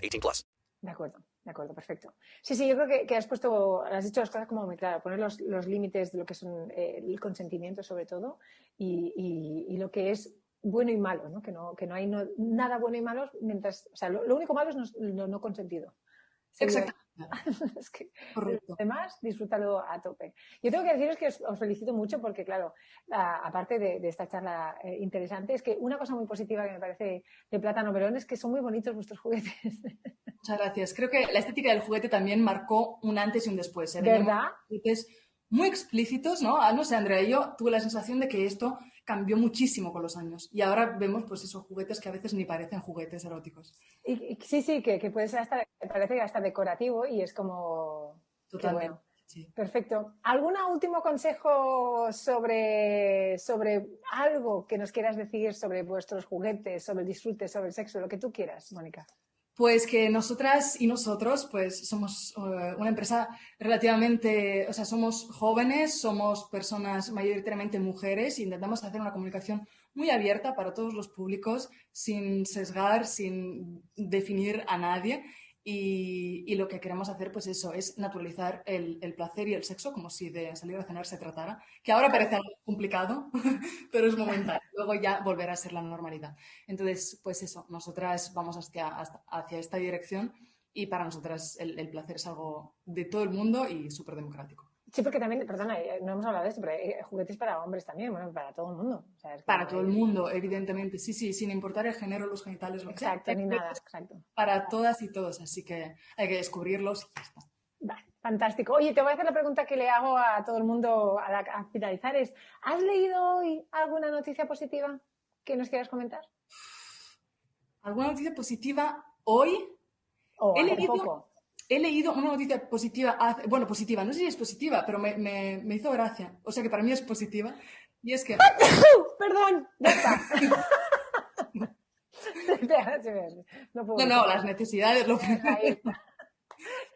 18 plus. De acuerdo, de acuerdo, perfecto. Sí, sí, yo creo que, que has puesto, has dicho las cosas como muy claras, poner los, los límites de lo que son eh, el consentimiento sobre todo y, y, y, lo que es bueno y malo, ¿no? Que no, que no hay no, nada bueno y malo mientras, o sea, lo, lo único malo es no, lo no consentido. Exacto. es que además disfrútalo a tope. Yo tengo que deciros que os, os felicito mucho porque, claro, a, aparte de, de, esta charla eh, interesante, es que una cosa muy positiva que me parece de Plátano Melón es que son muy bonitos vuestros juguetes. Muchas gracias. Creo que la estética del juguete también marcó un antes y un después. ¿eh? ¿Verdad? Juguetes muy explícitos, ¿no? Ah, no sé, Andrea, yo tuve la sensación de que esto cambió muchísimo con los años. Y ahora vemos, pues, esos juguetes que a veces ni parecen juguetes eróticos. Y, y sí, sí, que, que, puede ser hasta, parece hasta decorativo y es como... Totalmente. Bueno. Sí. Perfecto. ¿Algún último consejo sobre, sobre algo que nos quieras decir sobre vuestros juguetes, sobre el disfrute, sobre el sexo, lo que tú quieras, Mónica? Pues que nosotras y nosotros, pues somos uh, una empresa relativamente, o sea, somos jóvenes, somos personas mayoritariamente mujeres e intentamos hacer una comunicación muy abierta para todos los públicos, sin sesgar, sin definir a nadie. Y, y, lo que queremos hacer, pues eso, es naturalizar el, el, placer y el sexo como si de salir a cenar se tratara, que ahora parece algo complicado, pero es momentáneo, luego ya volverá a ser la normalidad. Entonces, pues eso, nosotras vamos hacia, hacia esta dirección y para nosotras el, el placer es algo de todo el mundo y súper democrático. Sí, porque también, perdona, eh, no hemos hablado de esto, pero hay juguetes para hombres también, bueno, para todo el mundo. O sea, es para todo el mundo, evidentemente, sí, sí, sin importar el género, los genitales, lo exacto, que sea. ni nada, exacto. Para todas y todos, así que hay que descubrirlos y ya está. Vale, fantástico. Oye, te voy a hacer la pregunta que le hago a todo el mundo a, la, a finalizar, es, ¿has leído hoy alguna noticia positiva que nos quieras comentar? ¿Alguna noticia positiva hoy? Oh, He leído... Poco he leído una noticia positiva, bueno, positiva, no sé si es positiva, pero me, me, me, hizo gracia. O sea que para mí es positiva. Y es que. Perdón, ya está. no, no, no, las necesidades. Lo que...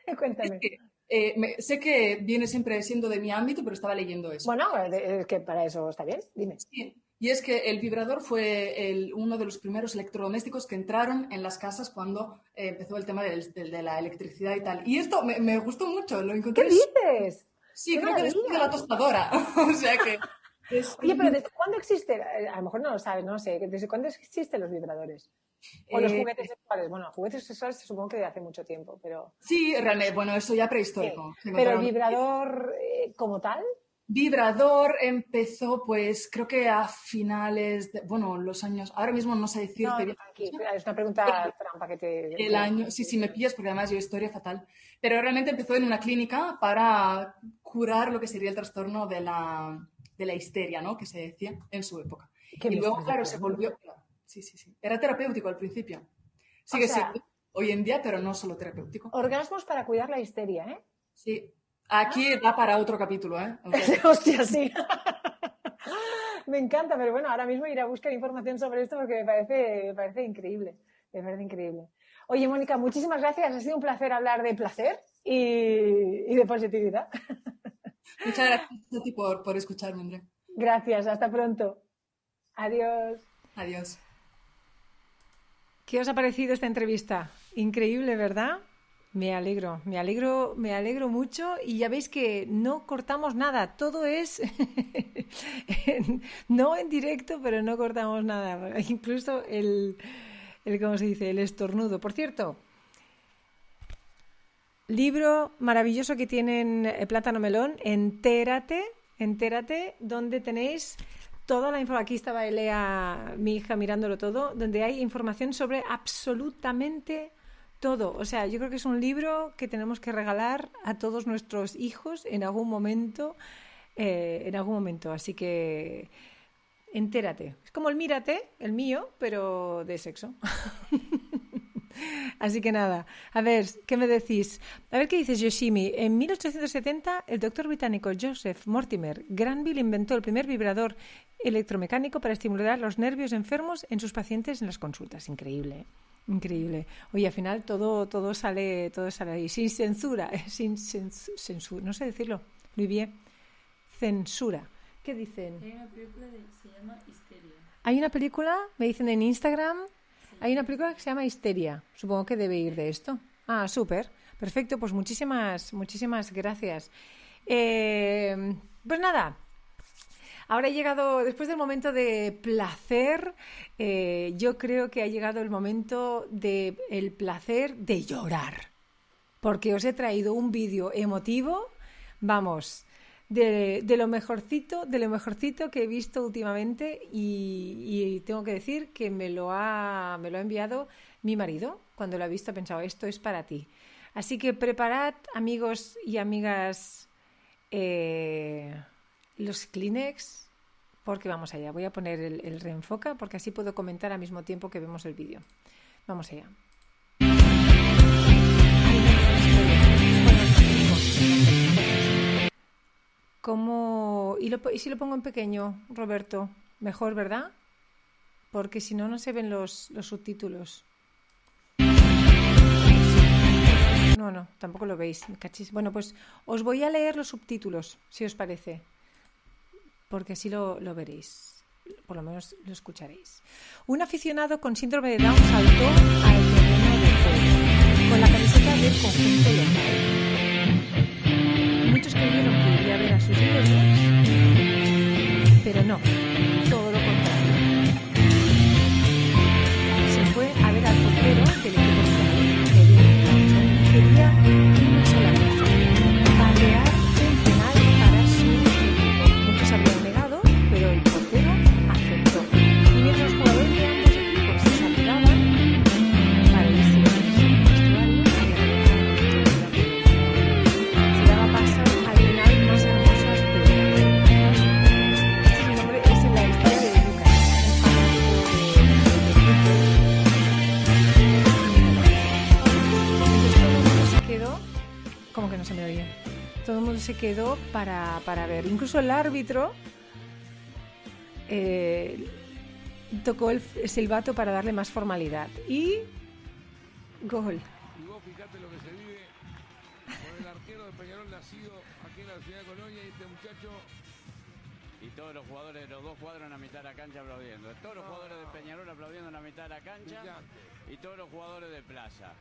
Cuéntame. Es que, eh, me, sé que viene siempre siendo de mi ámbito, pero estaba leyendo eso. Bueno, es que para eso está bien, dime. Sí. Y es que el vibrador fue el, uno de los primeros electrodomésticos que entraron en las casas cuando eh, empezó el tema de, la electricidad y tal. Y esto me, me gustó mucho, lo encontré. ¿Qué dices? Sí, creo que después de la tostadora. o sea que. Es... Oye, pero ¿desde cuándo existe? A lo mejor no lo sabes, no sé. ¿Desde cuándo existen los vibradores? O los eh, juguetes sexuales. Bueno, juguetes sexuales supongo que de hace mucho tiempo, pero. Sí, realmente, bueno, eso ya prehistórico. Sí. Pero el vibrador eh, como tal. Vibrador empezó, pues, creo que a finales de, bueno, los años, ahora mismo no sé decirte. No, aquí, es una pregunta trampa que te... El año, sí, sí, me pillas porque además yo historia fatal. Pero realmente empezó en una clínica para curar lo que sería el trastorno de la, de la histeria, ¿no? Que se decía en su época. Y luego, claro, se volvió... Sí, sí, sí. Era terapéutico al principio. Sigue o sea, siendo hoy en día, pero no solo terapéutico. Orgasmos para cuidar la histeria, ¿eh? Sí, Aquí da para otro capítulo, ¿eh? Okay. Hostia, sí. me encanta, pero bueno, ahora mismo iré a buscar información sobre esto porque me parece, me parece increíble. Me parece increíble. Oye, Mónica, muchísimas gracias. Ha sido un placer hablar de placer y, y de positividad. Muchas gracias a ti por, por escucharme, André. Gracias, hasta pronto. Adiós. Adiós. ¿Qué os ha parecido esta entrevista? Increíble, ¿verdad? Me alegro, me alegro, me alegro mucho y ya veis que no cortamos nada, todo es no en directo, pero no cortamos nada, incluso el, el ¿cómo se dice? el estornudo. Por cierto, libro maravilloso que tienen Plátano Melón, Entérate, Entérate, donde tenéis toda la información. Aquí estaba Elea, mi hija, mirándolo todo, donde hay información sobre absolutamente todo. O sea, yo creo que es un libro que tenemos que regalar a todos nuestros hijos en algún momento. eh, en algún momento. Así que entérate. Es como el mírate, el mío, pero de sexo. Así que nada, a ver, ¿qué me decís? A ver qué dices Yoshimi. En 1870, el doctor británico Joseph Mortimer Granville inventó el primer vibrador electromecánico para estimular los nervios enfermos en sus pacientes en las consultas. Increíble. Increíble. Oye, al final todo, todo sale, todo sale ahí, sin censura, eh, sin censura, no sé decirlo, muy bien. Censura. ¿Qué dicen? Hay una película que se llama Histeria. Hay una película, me dicen en Instagram, hay una película que se llama Histeria. Supongo que debe ir de esto. Ah, súper. Perfecto, pues muchísimas, muchísimas gracias. Eh, pues nada, Ahora ha llegado, después del momento de placer, eh, yo creo que ha llegado el momento del el placer de llorar. Porque os he traído un vídeo emotivo, vamos, de, lo mejorcito, de lo mejorcito que he visto últimamente y, tengo que decir que me lo, ha, me lo ha enviado mi marido. Cuando lo ha visto ha pensado, esto es para ti. Así que preparad, amigos y amigas, eh, los Kleenex, porque vamos allá. Voy a poner el, el reenfoca porque así puedo comentar al mismo tiempo que vemos el vídeo. Vamos allá. ¿Cómo... ¿Y, lo, ¿Y si lo pongo en pequeño, Roberto? Mejor, ¿verdad? Porque si no, no se ven los, los subtítulos. No, no, tampoco lo veis. Cachis. Bueno, pues os voy a leer los subtítulos, si os parece. Porque así lo, lo veréis. Por lo menos lo escucharéis. Un aficionado con síndrome de Down saltó al terreno de juego con la camiseta del conjunto local muchos creyeron que iría a ver a sus quedó para, para ver. Incluso el árbitro eh, tocó el silbato para darle más formalidad. Y gol. Y vos fijate lo que se vive con el arquero de Peñarol nacido aquí en la ciudad de Colonia y este muchacho Y todos los jugadores, los dos cuadros en la mitad de la cancha aplaudiendo. Todos los jugadores de Peñarol aplaudiendo en la mitad de la cancha. Y todos los jugadores de Plaza.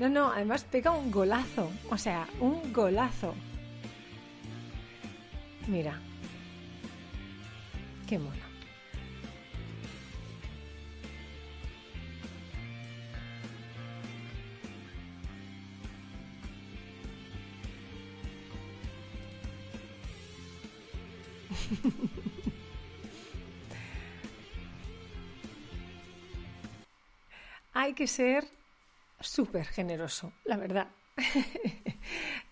No, no, además pega un golazo. O sea, un golazo. Mira. Qué mono. Hay que ser súper generoso, la verdad.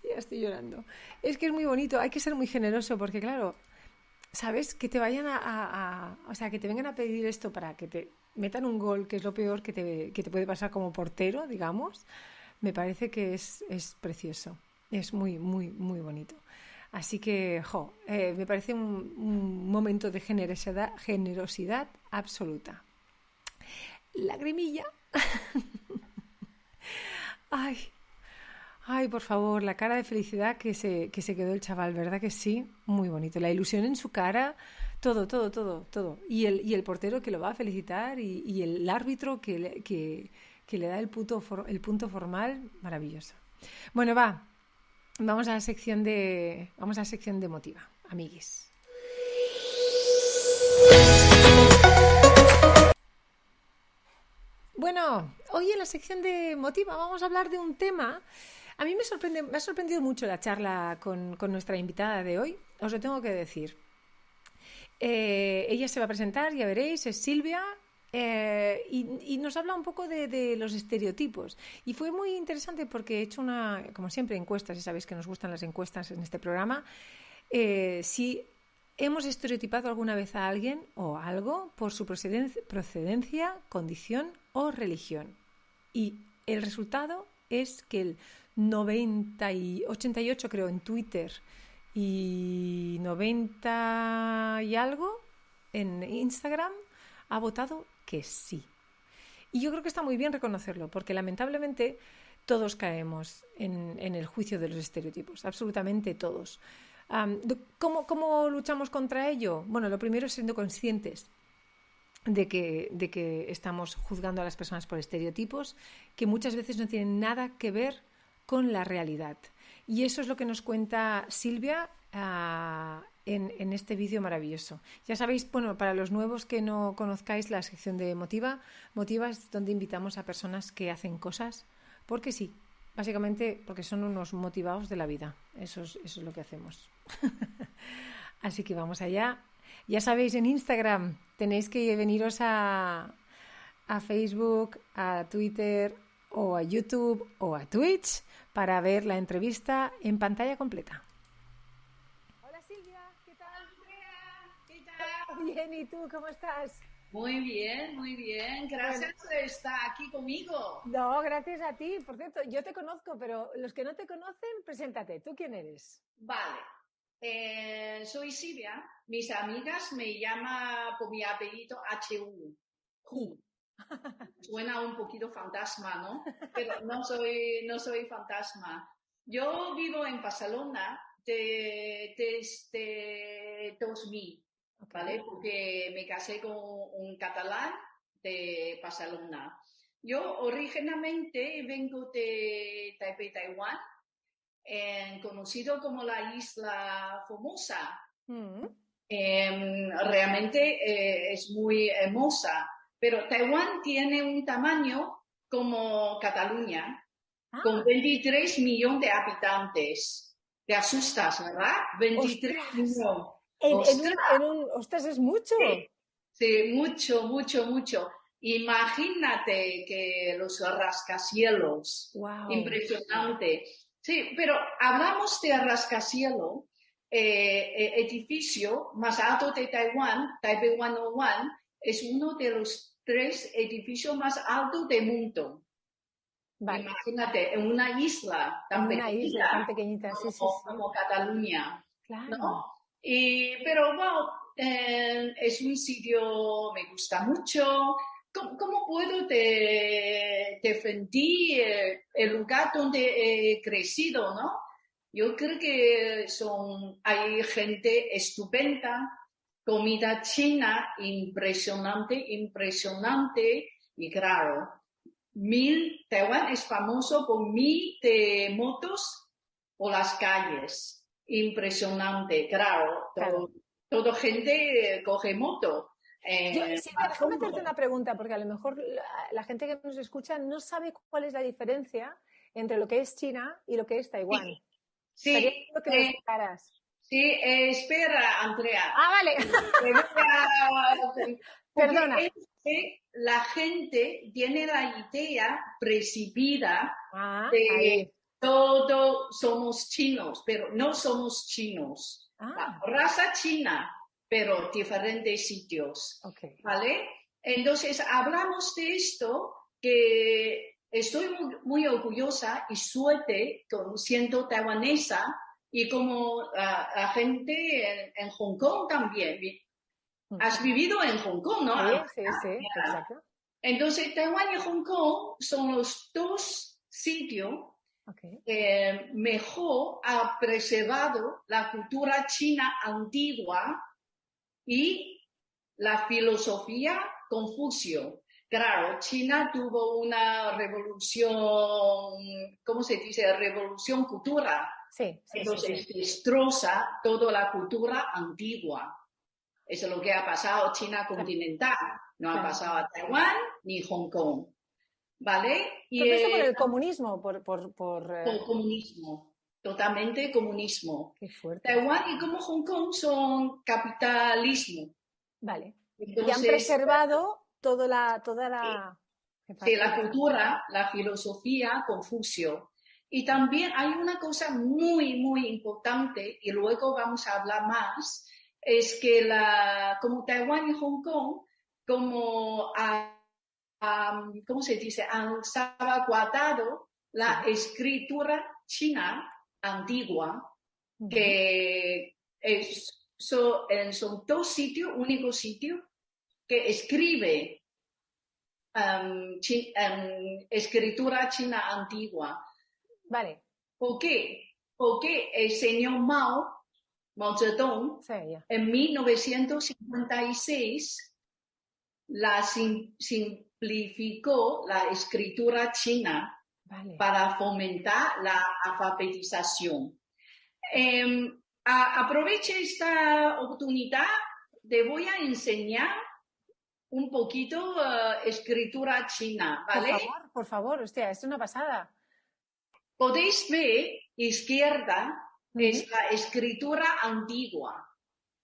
ya estoy llorando. Es que es muy bonito, hay que ser muy generoso porque, claro, ¿sabes? Que te vayan a, O sea, que te vengan a pedir esto para que te metan un gol, que es lo peor que te, que te puede pasar como portero, digamos, me parece que es, es precioso. Es muy, muy, muy bonito. Así que, jo, eh, me parece un, un momento de generosidad, generosidad absoluta. Lagrimilla. Ay, ay, por favor, la cara de felicidad que se, que se quedó el chaval, ¿verdad que sí? Muy bonito. La ilusión en su cara, todo, todo, todo, todo. Y el, y el portero que lo va a felicitar y, el árbitro que le, que, que le da el, el punto formal, maravilloso. Bueno, va, vamos a la sección de, vamos a la sección de emotiva, amiguis. Bueno, hoy en la sección de Motiva vamos a hablar de un tema. A mí me, sorprende, me ha sorprendido mucho la charla con, nuestra invitada de hoy, os lo tengo que decir. Eh, ella se va a presentar, ya veréis, es Silvia. eh, y, nos habla un poco de, los estereotipos. Y fue muy interesante porque he hecho una, como siempre, encuestas, y sabéis que nos gustan las encuestas en este programa. Eh, si hemos estereotipado alguna vez a alguien o algo por su procedencia, procedencia, condición o religión. Y el resultado es que el 90 y 88 creo en Twitter y 90 y algo en Instagram ha votado que sí. Y yo creo que está muy bien reconocerlo, porque lamentablemente todos caemos en, el juicio de los estereotipos, absolutamente todos. ¿cómo, ¿Cómo luchamos contra ello? Bueno, lo primero es siendo conscientes de que, de que estamos juzgando a las personas por estereotipos que muchas veces no tienen nada que ver con la realidad. Y eso es lo que nos cuenta Silvia ah, en, en este vídeo maravilloso. Ya sabéis, bueno, para los nuevos que no conozcáis la sección de Motiva, Motiva es donde invitamos a personas que hacen cosas porque sí, básicamente porque son unos motivados de la vida. Eso es, eso es lo que hacemos. Así que vamos allá. Ya sabéis, en Instagram tenéis que veniros a, a Facebook, a Twitter o a YouTube o a Twitch para ver la entrevista en pantalla completa. Hola Silvia, ¿qué tal? ¿Qué tal? Bien, ¿y tú cómo estás? Muy bien, muy bien. Gracias por estar aquí conmigo. No, gracias a ti. Por cierto, yo te conozco, pero los que no te conocen, preséntate. ¿Tú quién eres? Vale. Eh, soy Silvia. Mis amigas me llaman por mi apellido HU. Hu. Suena un poquito fantasma, ¿no? Pero no soy, no soy fantasma. Yo vivo en Barcelona de- desde 2000, ¿vale? Porque me casé con un catalán de Barcelona. Yo originalmente vengo de Taipei, Taiwán, eh, conocido como la isla Formosa. Em, realmente eh, es muy hermosa, pero Taiwán tiene un tamaño como Cataluña, con 23 millones de habitantes. Te asustas, ¿verdad? 23 ¡Ostras! millones. En, en un, ¡Ostras! en un- ostras, es mucho. Sí, sí, mucho, mucho, mucho. Imagínate que los rascacielos, Wow. impresionante. Sí, pero hablamos de rascacielos, eh, eh, edificio más alto de Taiwán, Taipei 101, es uno de los tres edificios más altos del mundo. Imagínate, en una isla tan En una pequeña isla tan pequeñita, sí, sí, como, sí. como Cataluña. Claro. ¿no? Y, pero bueno, eh, es un sitio, me gusta mucho. ¿Cómo, cómo puedo de- defender eh, el lugar donde he crecido, no? Yo creo que son, hay gente estupenda, comida china impresionante, impresionante, y claro, mil, Taiwán es famoso por mil de motos por las calles. Impresionante, claro. Todo, todo gente eh, coge moto. Eh, Yo, Silvia, déjame hacerte una pregunta, porque a lo mejor la, la gente que nos escucha no sabe cuál es la diferencia entre lo que es China y lo que es Taiwán. Sí, que eh. Sí, eh, espera, Andrea. Ah, vale. Porque Perdona. es que la gente tiene la idea precibida Ah, de ahí. todos somos chinos, pero no somos chinos. Ah. La raza china, pero diferentes sitios. ¿Vale? Entonces, hablamos de esto que estoy muy, muy orgullosa y suerte siendo taiwanesa y como ah, la gente en, en Hong Kong también. Has vivido en Hong Kong, ¿no? Sí, sí, sí, exacto. Entonces, Taiwán y Hong Kong son los dos sitios que mejor ha preservado la cultura china antigua y la filosofía Confucio. Claro, China tuvo una revolución, ¿cómo se dice? Revolución cultura. Sí, sí, Entonces sí, destroza toda la cultura antigua. Eso es lo que ha pasado China continental. No ha pasado a Taiwán ni Hong Kong. ¿Vale? Todo esto por eh, el comunismo, por... por, por, eh, comunismo. Totalmente comunismo. Qué fuerte. Taiwán y como Hong Kong son capitalismo. Vale. y han Entonces, preservado toda la... Toda la... Sí, la cultura, la filosofía, Confucio. Y también hay una cosa muy, muy importante, y luego vamos a hablar más, es que la, como Taiwán y Hong Kong, como, a, a, ¿cómo se dice?, han salvaguardado la escritura china antigua, que es, so, son dos sitios, único sitio, que escribe um, chi, um, escritura china antigua. Vale. ¿Por qué? Porque el señor Mao, Mao Zedong, Sí, en 1956 la sim- simplificó la escritura china Vale. para fomentar la alfabetización. Em, a- aproveche esta oportunidad, te voy a enseñar un poquito eh, escritura china, ¿vale? Por favor, por favor, hostia, es una pasada. Podéis ver, izquierda es la escritura antigua.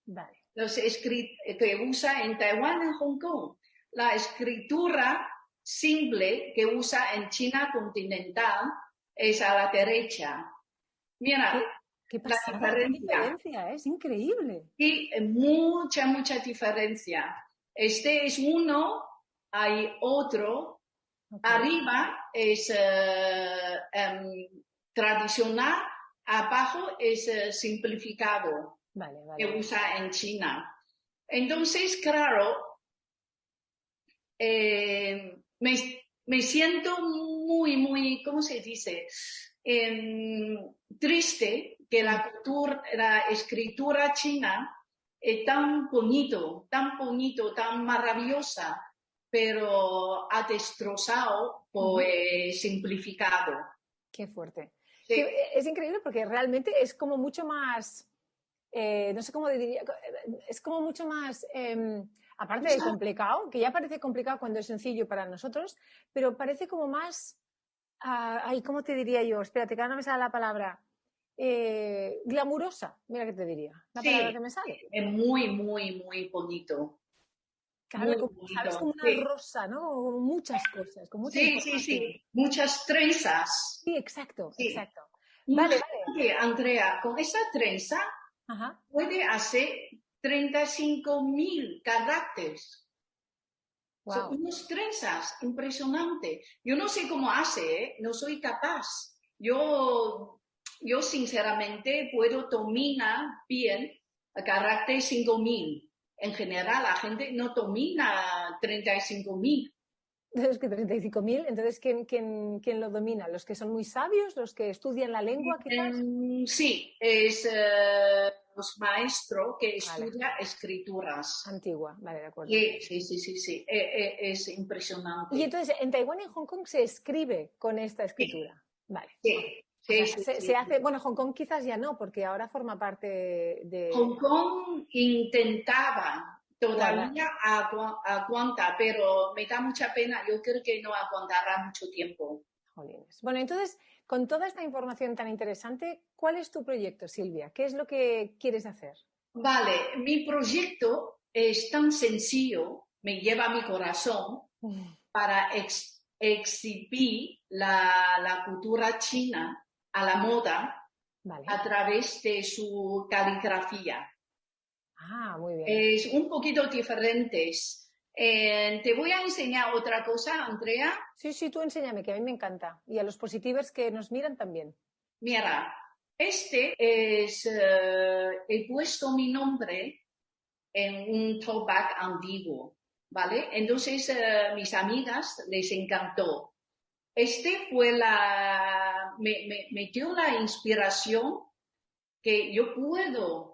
Vale. los que usa en Taiwán y Hong Kong. La escritura simple que usa en China continental es a la derecha. Mira, Qué la qué diferencia. diferencia, es increíble. Y mucha, mucha diferencia. Este es uno, hay otro. Arriba es eh, em, tradicional, abajo es eh, simplificado Vale, que vale. usa en China. Entonces, claro, eh, me, me siento muy, muy, ¿cómo se dice? Em, triste que la cultura, la escritura china es tan bonito, tan bonito, tan maravillosa, pero ha destrozado eh, simplificado. Qué fuerte. Sí. Que es increíble porque realmente es como mucho más, eh, no sé cómo diría, es como mucho más, eh, aparte de complicado, que ya parece complicado cuando es sencillo para nosotros, pero parece como más, ay, ¿cómo te diría yo? Espérate, que ahora no me sale la palabra. Eh, glamurosa, mira que te diría, la Sí. palabra que me sale. Es muy, muy, muy bonito. Claro, Muy como, Como una sí. rosa, ¿no? Como muchas cosas, con Sí, sí, sí, muchas trenzas. Sí, exacto, Sí. exacto. Vale, Imagínate, Andrea, con esa trenza Ajá. puede hacer 35 mil caracteres. Wow. Son unas trenzas impresionantes. Yo no sé cómo hace, ¿eh? no soy capaz. Yo, yo sinceramente puedo dominar bien el carácter 5000. En general, la gente no domina 35.000. Es que 35.000, entonces ¿quién, quién, quién lo domina? ¿Los que son muy sabios? ¿Los que estudian la lengua quizás? Mm, Sí, es eh, los maestros que estudia escrituras. Antigua, vale, de acuerdo. Sí, sí, sí, sí, sí. Eh, eh, es impresionante. Y entonces en Taiwán y en Hong Kong se escribe con esta escritura. Vale. Sí, O sí, sea, sí, se, sí. se hace, bueno, Hong Kong quizás ya no, porque ahora forma parte de... Hong Kong intentaba todavía agu- aguanta, pero me da mucha pena. Yo creo que no aguantará mucho tiempo. Jolines. Bueno, entonces, con toda esta información tan interesante, ¿cuál es tu proyecto, Silvia? ¿Qué es lo que quieres hacer? Vale, mi proyecto es tan sencillo, me lleva a mi corazón para ex- exhibir la, la cultura china a la moda Vale. a través de su caligrafía. Ah, muy bien. Es un poquito diferentes. Eh, te voy a enseñar otra cosa, Andrea. Sí, sí, tú enséñame, que a mí me encanta. Y a los positivos que nos miran también. Mira, este es, eh, he puesto mi nombre en un throwback antiguo, ¿vale? Entonces, eh, mis amigas les encantó. Este fue la, me, me, me dio la inspiración que yo puedo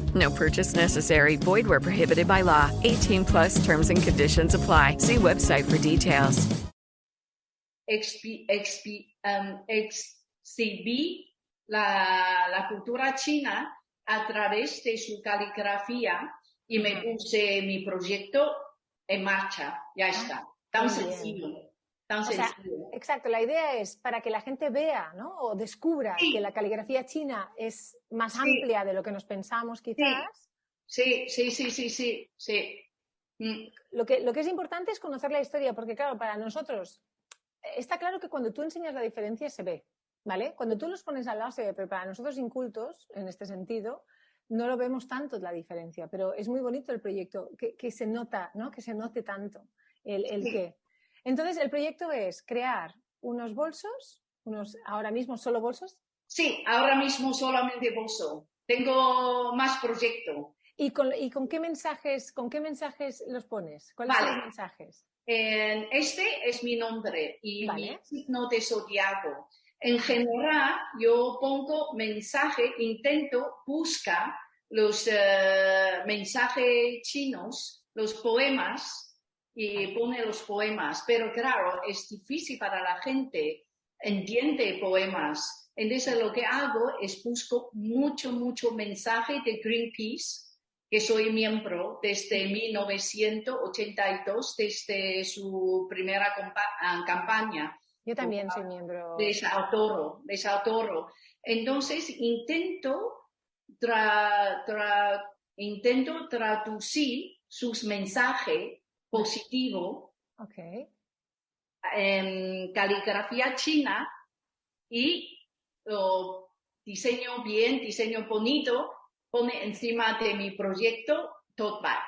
No purchase necessary. Void where prohibited by law. 18 plus terms and conditions apply. See website for details. expi- expi- em, um, exhibí la, la cultura china a través de su caligrafía y me puse mi proyecto en marcha. Ya está. Tan Muy bien. sencillo. Tan O sea, sencillo. exacto, la idea es para que la gente vea ¿no? o descubra que la caligrafía china es más Sí. amplia de lo que nos pensamos quizás. Sí, sí, sí, sí, sí, sí. Mm, Lo que, lo que es importante es conocer la historia, porque claro, para nosotros eh, está claro que cuando tú enseñas la diferencia se ve, ¿vale? Cuando tú los pones al lado se ve, pero para nosotros incultos, en este sentido, no lo vemos tanto la diferencia, pero es muy bonito el proyecto, que, que se nota, ¿no? Que se note tanto el, el Sí. Entonces, el proyecto es crear unos bolsos, unos ahora mismo solo bolsos, Sí, ahora mismo solamente bolso. Tengo más proyecto. ¿y con, y con qué mensajes, con qué mensajes los pones? ¿Cuáles son los mensajes? En- Este es mi nombre y Vale. mi signo de zodiaco. En general, yo pongo mensaje, intento buscar los eh, mensajes chinos, los poemas, y pone los poemas. Pero claro, es difícil para la gente, entiende poemas. Entonces lo que hago es busco mucho, mucho mensaje de Greenpeace, que soy miembro desde 1982, desde su primera ah, campaña. Yo también soy miembro. Desautoro, desautoro. Entonces intento, tra- tra- intento traducir sus mensajes positivos Ok. en caligrafía china y diseño bien, diseño bonito, pone encima de mi proyecto tote bag.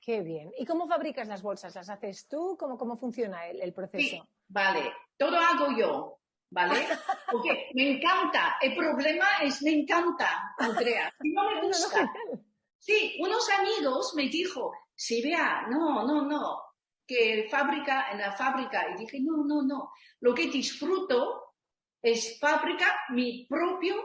Qué bien. ¿Y cómo fabricas las bolsas? ¿Las haces tú? ¿Cómo, cómo funciona el, el proceso? Sí, vale, todo hago yo, ¿vale? Porque me encanta, el problema es me encanta, Andrea, no me gusta. Sí, unos amigos me dijo, si vea, no, no, no, que fábrica, en la fábrica, y dije, no, no, no, lo que disfruto es fabricar mi propio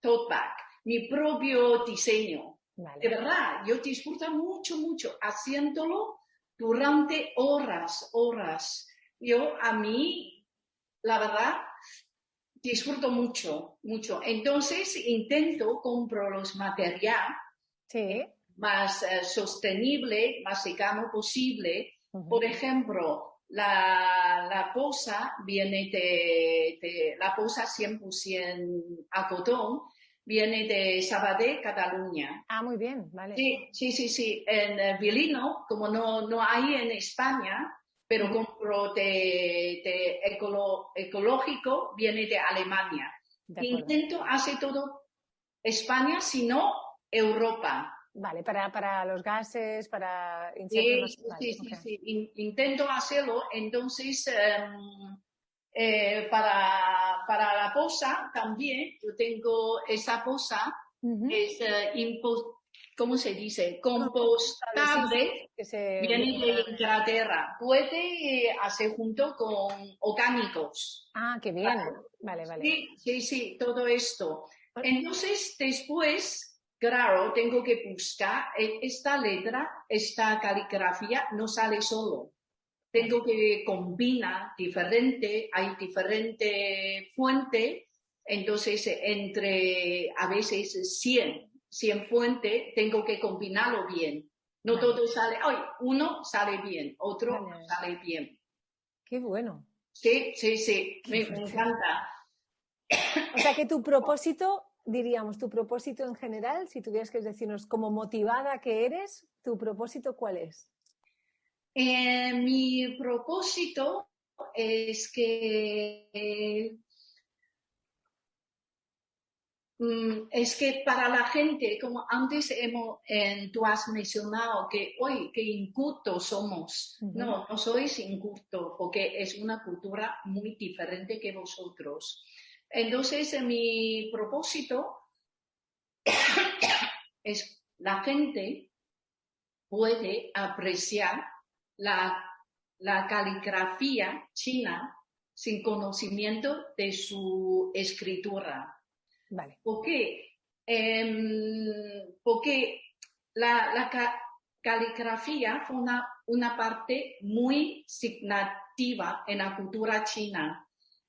tote bag, mi propio diseño. De verdad, yo disfruto mucho, mucho haciéndolo durante horas, horas. Yo, a mí, la verdad, disfruto mucho, mucho. Entonces, intento comprar los materiales más eh, sostenible, más cercano posible. Por ejemplo, la, la posa viene de, de- la posa 100% algodón, viene de Sabadell, Cataluña. Ah, muy bien, vale. Sí, sí, sí, sí. En eh, Vilino, como no, no hay en España, pero compro de, de ecolo- ecológico, viene de Alemania. De. Intento hacer todo España, si no Europa. Vale, para, para los gases, para Sí, sí, vale, sí, intento hacerlo, entonces em, eh, para, para la posa también, yo tengo esa posa, es eh, impo- ¿cómo se dice? Compostable, Que se- viene de Inglaterra. Puede eh, hacer junto con orgánicos. Ah, qué bien. Vale, vale. Sí, sí, sí, todo esto. Entonces, después, claro, tengo que buscar eh, esta letra, esta caligrafía, no sale solo. Tengo que combinar diferente, hay diferente fuente, entonces entre a veces 100, 100 fuentes, tengo que combinarlo bien. No todo sale, ay, uno sale bien, otro no sale bien. Qué bueno. Sí, sí, sí, me, me encanta. O sea que tu propósito, diríamos, tu propósito en general, si tuvieras que decirnos como motivada que eres, ¿tu propósito cuál es? Eh, mi propósito es que Mm, es que para la gente, como antes hemos, eh, tú has mencionado que hoy que incultos somos, no, no sois incultos porque es una cultura muy diferente que vosotros. Entonces, mi propósito es la gente puede apreciar la, la caligrafía china sin conocimiento de su escritura. Vale. ¿Por qué? Em, porque la, la ca- caligrafía fue una, una parte muy signativa en la cultura china.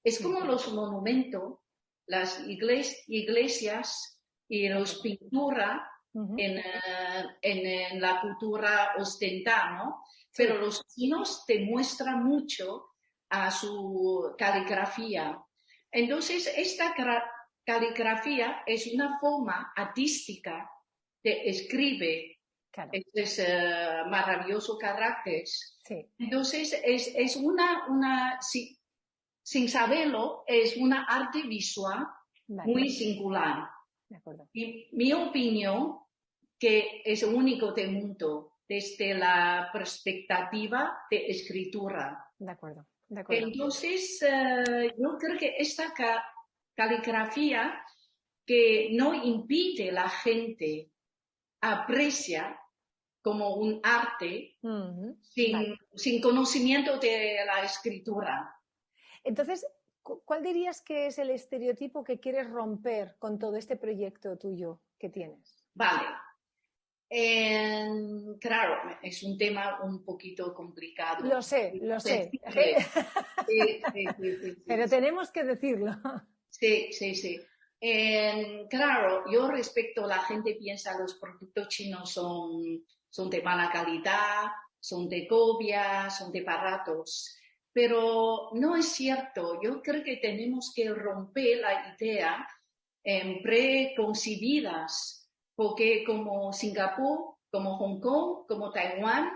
Es como los monumentos, las igles- iglesias y las pinturas en, eh, en, en la cultura occidental, ¿no? Pero los chinos demuestran mucho a su caligrafía. Entonces, esta caligrafía es una forma artística de escribir estos eh, maravillosos caracteres. Entonces, es, es una, una si- sin saberlo, es una arte visual Vale. muy singular. De acuerdo. Y mi opinión, que es único del mundo, desde la perspectiva de escritura. De acuerdo. De acuerdo. Entonces, eh, yo creo que esta ca- caligrafía que no impide la gente aprecia como un arte Ujú. sin, Vale. sin conocimiento de la escritura. Entonces, cu- ¿cuál dirías que es el estereotipo que quieres romper con todo este proyecto tuyo que tienes? Vale. Eh, claro, es un tema un poquito complicado. Lo sé, lo sé. Sí, sí, sí. Pero tenemos que decirlo. Sí, sí, sí. Eh, claro, yo respecto, la gente piensa los productos chinos son, son de mala calidad, son de copia, son de baratos. Pero no es cierto. Yo creo que tenemos que romper la idea en preconcebidas, porque como Singapur, como Hong Kong, como Taiwán,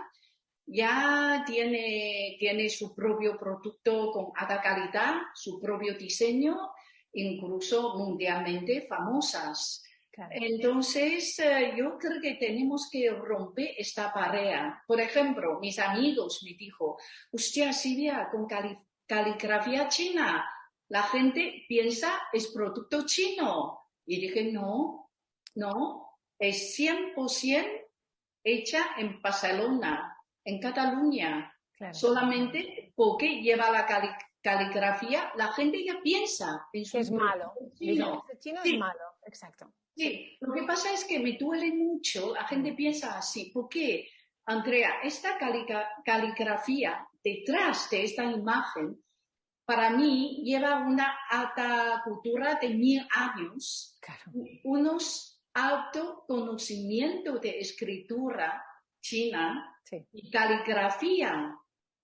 ya tiene, tiene su propio producto con alta calidad, su propio diseño, incluso mundialmente famosas. Entonces, eh, yo creo que tenemos que romper esta pared. Por ejemplo, mis amigos me dijo, hostia, Silvia, con cali- caligrafía china, la gente piensa es producto chino. Y dije, no, no, es 100% hecha en Barcelona, en Cataluña. Claro. Solamente porque lleva la cali- caligrafía, la gente ya piensa en su Que es malo. chino. "Este chino Sí. es malo. Exacto. Sí, lo que pasa es que me duele mucho, la gente piensa así, ¿por qué? Andrea, esta caligrafía detrás de esta imagen, para mí lleva una alta cultura de mil años, unos alto conocimiento de escritura china y caligrafía.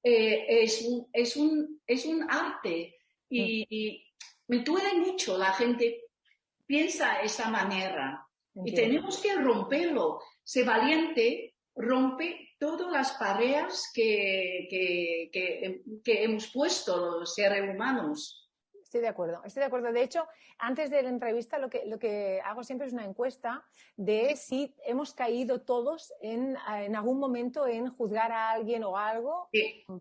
Eh, es, un, es, un, es un arte. Y, y me duele mucho la gente piensa de esa manera y tenemos que romperlo. Sé valiente, rompe todas las paredes que, que, que- que hemos puesto los seres humanos. Estoy de acuerdo, estoy de acuerdo. De hecho, antes de la entrevista lo que, lo que hago siempre es una encuesta de si hemos caído todos en, en algún momento en juzgar a alguien o algo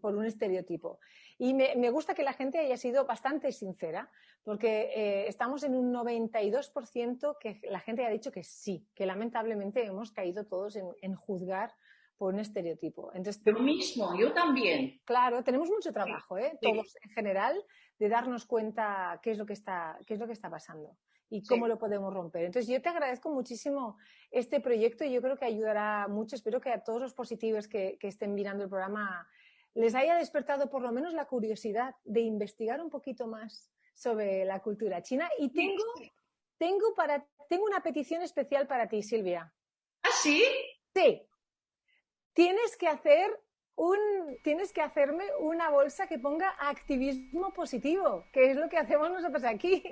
por un estereotipo. Y me, me gusta que la gente haya sido bastante sincera, porque eh, estamos en un 92% que la gente ha dicho que sí, que lamentablemente hemos caído todos en, en juzgar por un estereotipo. Entonces, Yo mismo, yo también. Claro, tenemos mucho trabajo, ¿eh? Sí. todos en general, de darnos cuenta qué es lo que está, qué es lo que está pasando y cómo lo podemos romper. Entonces, yo te agradezco muchísimo este proyecto y yo creo que ayudará mucho. Espero que a todos los positivos que, que estén mirando el programa les haya despertado por lo menos la curiosidad de investigar un poquito más sobre la cultura china. Y tengo, tengo, para, tengo una petición especial para ti, Silvia. ¿Ah, sí? Sí. Tienes que hacer un, tienes que hacerme una bolsa que ponga activismo positivo, que es lo que hacemos nosotros aquí.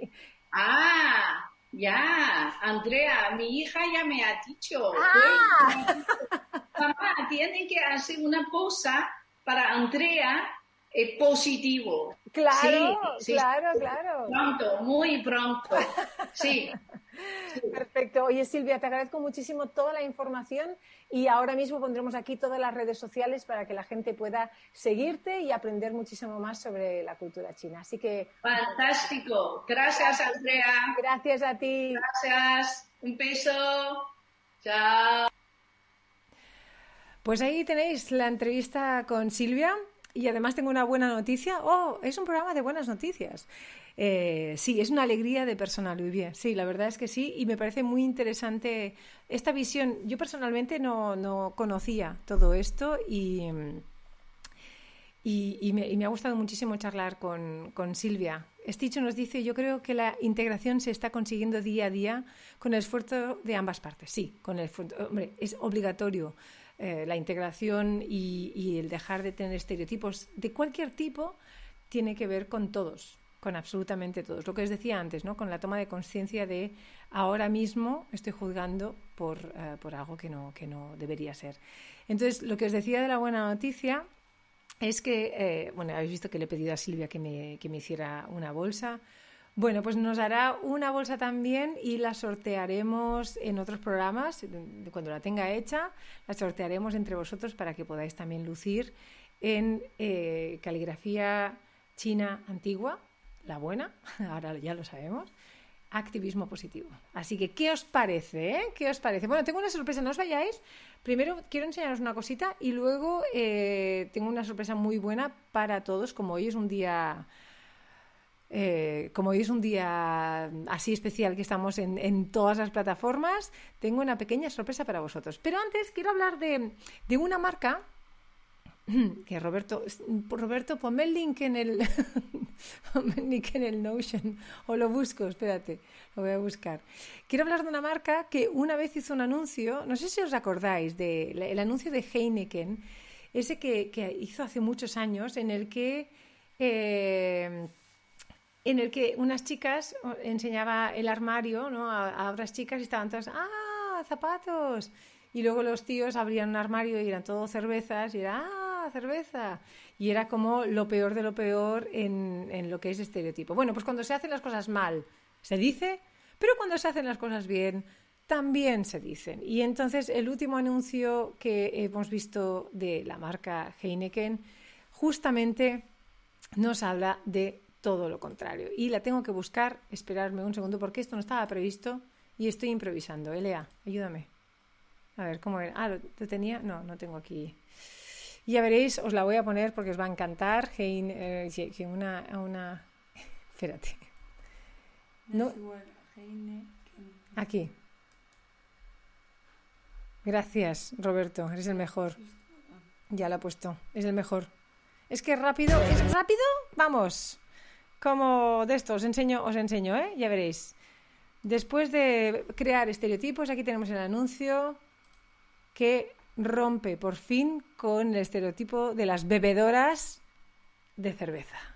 Ah, ya, Andrea, mi hija ya me ha dicho. Ah. Mamá, tienen que hacer una cosa para Andrea eh, positivo. Claro, sí, claro, sí. claro. Pronto, muy pronto. Sí. Perfecto. Oye, Silvia, te agradezco muchísimo toda la información y ahora mismo pondremos aquí todas las redes sociales para que la gente pueda seguirte y aprender muchísimo más sobre la cultura china. Así que. Fantástico. Gracias, Andrea. Gracias a ti. Gracias. Un beso. Chao. Pues ahí tenéis la entrevista con Silvia y además tengo una buena noticia. Oh, es un programa de buenas noticias. Eh, sí, es una alegría de personal, Olivier. Sí, la verdad es que sí, y me parece muy interesante esta visión. Yo personalmente no, no conocía todo esto y, y, y me, y me ha gustado muchísimo charlar con, con Silvia. Sticho nos dice, yo creo que la integración se está consiguiendo día a día con el esfuerzo de ambas partes. Sí, con el esfuerzo. Hombre, es obligatorio eh, la integración y, y el dejar de tener estereotipos de cualquier tipo tiene que ver con todos, con absolutamente todos. Lo que os decía antes, ¿no? Con la toma de conciencia de ahora mismo estoy juzgando por, eh, por algo que no, que no debería ser. Entonces, lo que os decía de la buena noticia es que, eh, bueno, habéis visto que le he pedido a Silvia que me, que me hiciera una bolsa. Bueno, pues nos hará una bolsa también y la sortearemos en otros programas. Cuando la tenga hecha, la sortearemos entre vosotros para que podáis también lucir en eh, caligrafía china antigua, la buena, ahora ya lo sabemos, activismo positivo. Así que, ¿qué os parece? eh? ¿Qué os parece? Bueno, tengo una sorpresa, no os vayáis. Primero quiero enseñaros una cosita y luego eh, tengo una sorpresa muy buena para todos, como hoy es un día... eh, como hoy es un día así especial que estamos en, todas las plataformas, tengo una pequeña sorpresa para vosotros. Pero antes quiero hablar de, de una marca que Roberto, Roberto, ponme el link en el, link en el Notion o lo busco, espérate, lo voy a buscar. Quiero hablar de una marca que una vez hizo un anuncio, no sé si os acordáis del el anuncio de Heineken, ese que, que hizo hace muchos años, en el que eh, en el que unas chicas enseñaba el armario ¿no? a, a otras chicas y estaban todas, ¡ah, zapatos! Y luego los tíos abrían un armario y eran todo cervezas y era, ¡ah, cerveza! Y era como lo peor de lo peor en, en lo que es estereotipo. Bueno, pues cuando se hacen las cosas mal, se dice, pero cuando se hacen las cosas bien, también se dicen. Y entonces el último anuncio que hemos visto de la marca Heineken justamente nos habla de todo lo contrario. Y la tengo que buscar, esperarme un segundo, porque esto no estaba previsto y estoy improvisando. Elea, ayúdame. A ver, ¿cómo era? Ah, ¿lo, tenía? No, no tengo aquí. Ya veréis, os la voy a poner porque os va a encantar. Hein, eh, que una, una... Espérate. No, aquí. Gracias, Roberto. Eres el mejor. Ya la he puesto. Es el mejor. Es que rápido. ¿Es rápido? Vamos. Como de esto. Os enseño, os enseño, ¿eh? Ya veréis. Después de crear estereotipos, aquí tenemos el anuncio que rompe por fin con el estereotipo de las bebedoras de cerveza.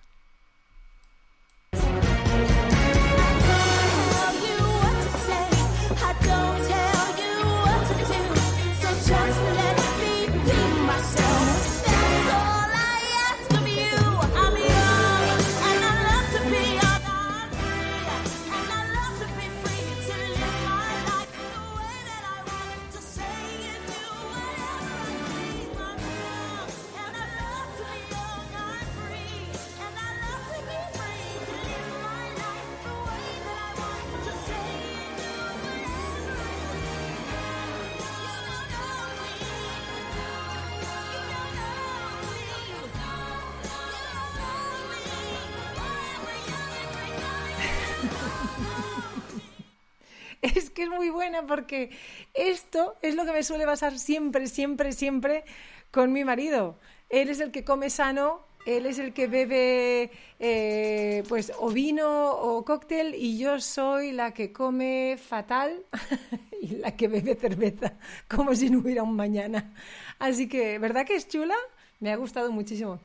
Muy buena porque esto es lo que me suele pasar siempre, siempre, siempre con mi marido. Él es el que come sano, él es el que bebe eh, pues o vino o cóctel y yo soy la que come fatal y la que bebe cerveza, como si no hubiera un mañana. Así que, ¿verdad que es chula? Me ha gustado muchísimo.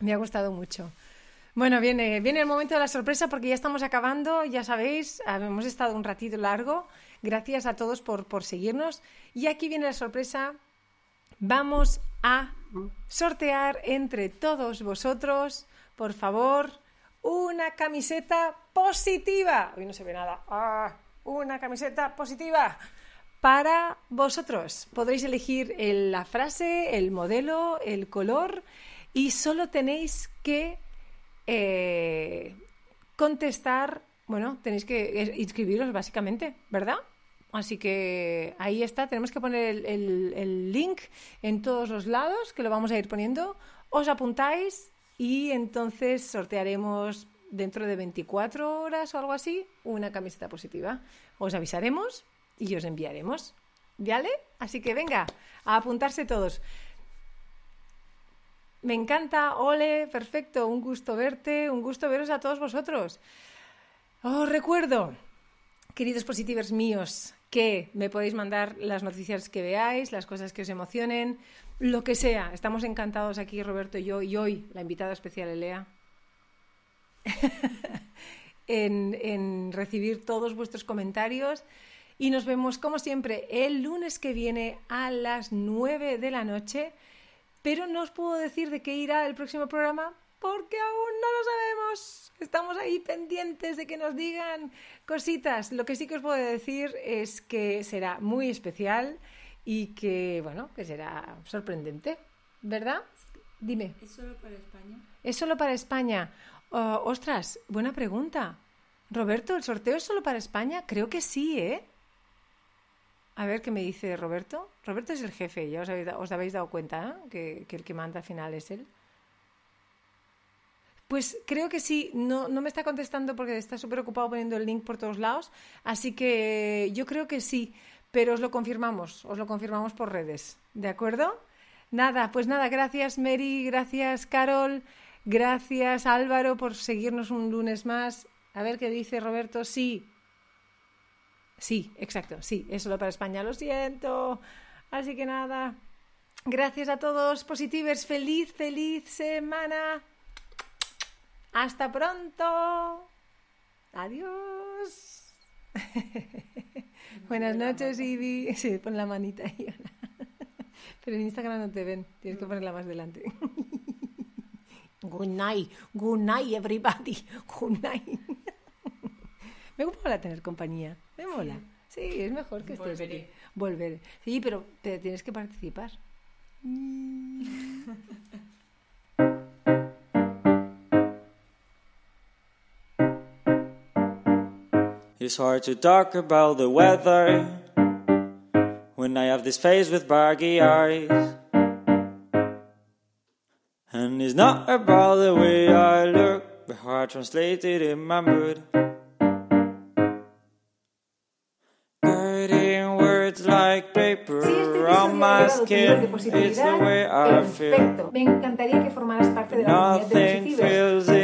Me ha gustado mucho. Bueno, viene, viene el momento de la sorpresa porque ya estamos acabando, ya sabéis, hemos estado un ratito largo. Gracias a todos por, por seguirnos. Y aquí viene la sorpresa. Vamos a sortear entre todos vosotros, por favor, una camiseta positiva. Hoy no se ve nada. Ah, una camiseta positiva para vosotros. Podréis elegir el- la frase, el modelo, el color y solo tenéis que eh, contestar, bueno, tenéis que eh, inscribiros básicamente, ¿verdad? Así que ahí está, tenemos que poner el, link en todos los lados, que lo vamos a ir poniendo. Os apuntáis y entonces sortearemos dentro de 24 horas o algo así una camiseta positiva. Os avisaremos y os enviaremos. ¿Vale? Así que venga, a apuntarse todos. Me encanta, Ole, perfecto, un gusto verte, un gusto veros a todos vosotros. Os recuerdo, queridos positivers míos, que me podéis mandar las noticias que veáis, las cosas que os emocionen, lo que sea. Estamos encantados aquí, Roberto y yo, y hoy la invitada especial, Elea, en, en recibir todos vuestros comentarios. Y nos vemos, como siempre, el lunes que viene a las 9 de la noche. Pero no os puedo decir de qué irá el próximo programa porque aún no lo sabemos. Estamos ahí pendientes de que nos digan cositas. Lo que sí que os puedo decir es que será muy especial y que, bueno, que será sorprendente, ¿verdad? Dime. ¿Es solo para España? ¿Es solo para España? Oh, ostras, buena pregunta. Roberto, ¿el sorteo es solo para España? Creo que sí, ¿eh? A ver qué me dice Roberto. Roberto es el jefe, ya os habéis, da- os habéis dado cuenta ¿eh? que, que el que manda al final es él. Pues creo que sí, no, no me está contestando porque está súper ocupado poniendo el link por todos lados, así que yo creo que sí, pero os lo confirmamos, os lo confirmamos por redes, ¿de acuerdo? Nada, pues nada, gracias Mary, gracias Carol, gracias Álvaro por seguirnos un lunes más. A ver qué dice Roberto, sí, Sí, exacto, sí, es solo para España, lo siento. Así que nada, gracias a todos, positivers, feliz, feliz semana. Hasta pronto. Adiós. Buenas noches, Ivy. Sí, pon la manita ahí. Pero en Instagram no te ven, tienes que ponerla más delante. Good night, good night, everybody. Good night. Me mola tener compañía. Me mola. Sí, es mejor que estés Volveré. aquí. Volver. Sí, pero, pero tienes que participar. It's hard to talk about the weather when I have this face with baggy eyes. And it's not about the way I look, but how I translate it in my mood. Writing words like paper on my skin, it's the way I feel. Me encantaría que formaras parte de la comunidad de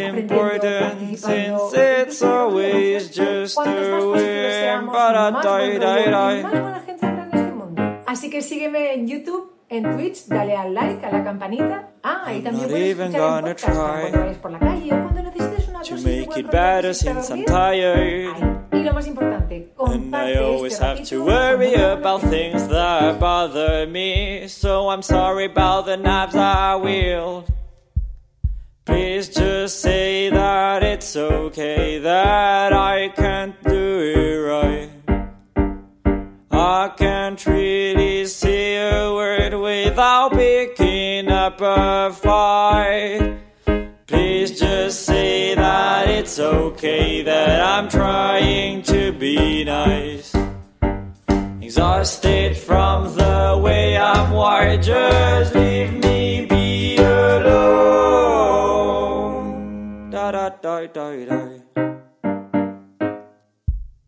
y más buena gente habrá en este mundo. Así que sígueme en YouTube, en Twitch, dale al like, a la campanita. Ah, y también puedes escuchar gonna podcast para cuando vayas por la calle o cuando necesites una To dosis de make buen better. Y lo más importante, And I comparte always este have to worry about things that bother me. So I'm sorry about the knives I wield. Please just say that it's okay that I can't do it right. I can't really say a word without picking up a fight. Please just say that it's okay that I'm trying to be nice. Exhausted from the way I'm wired, just leave me do do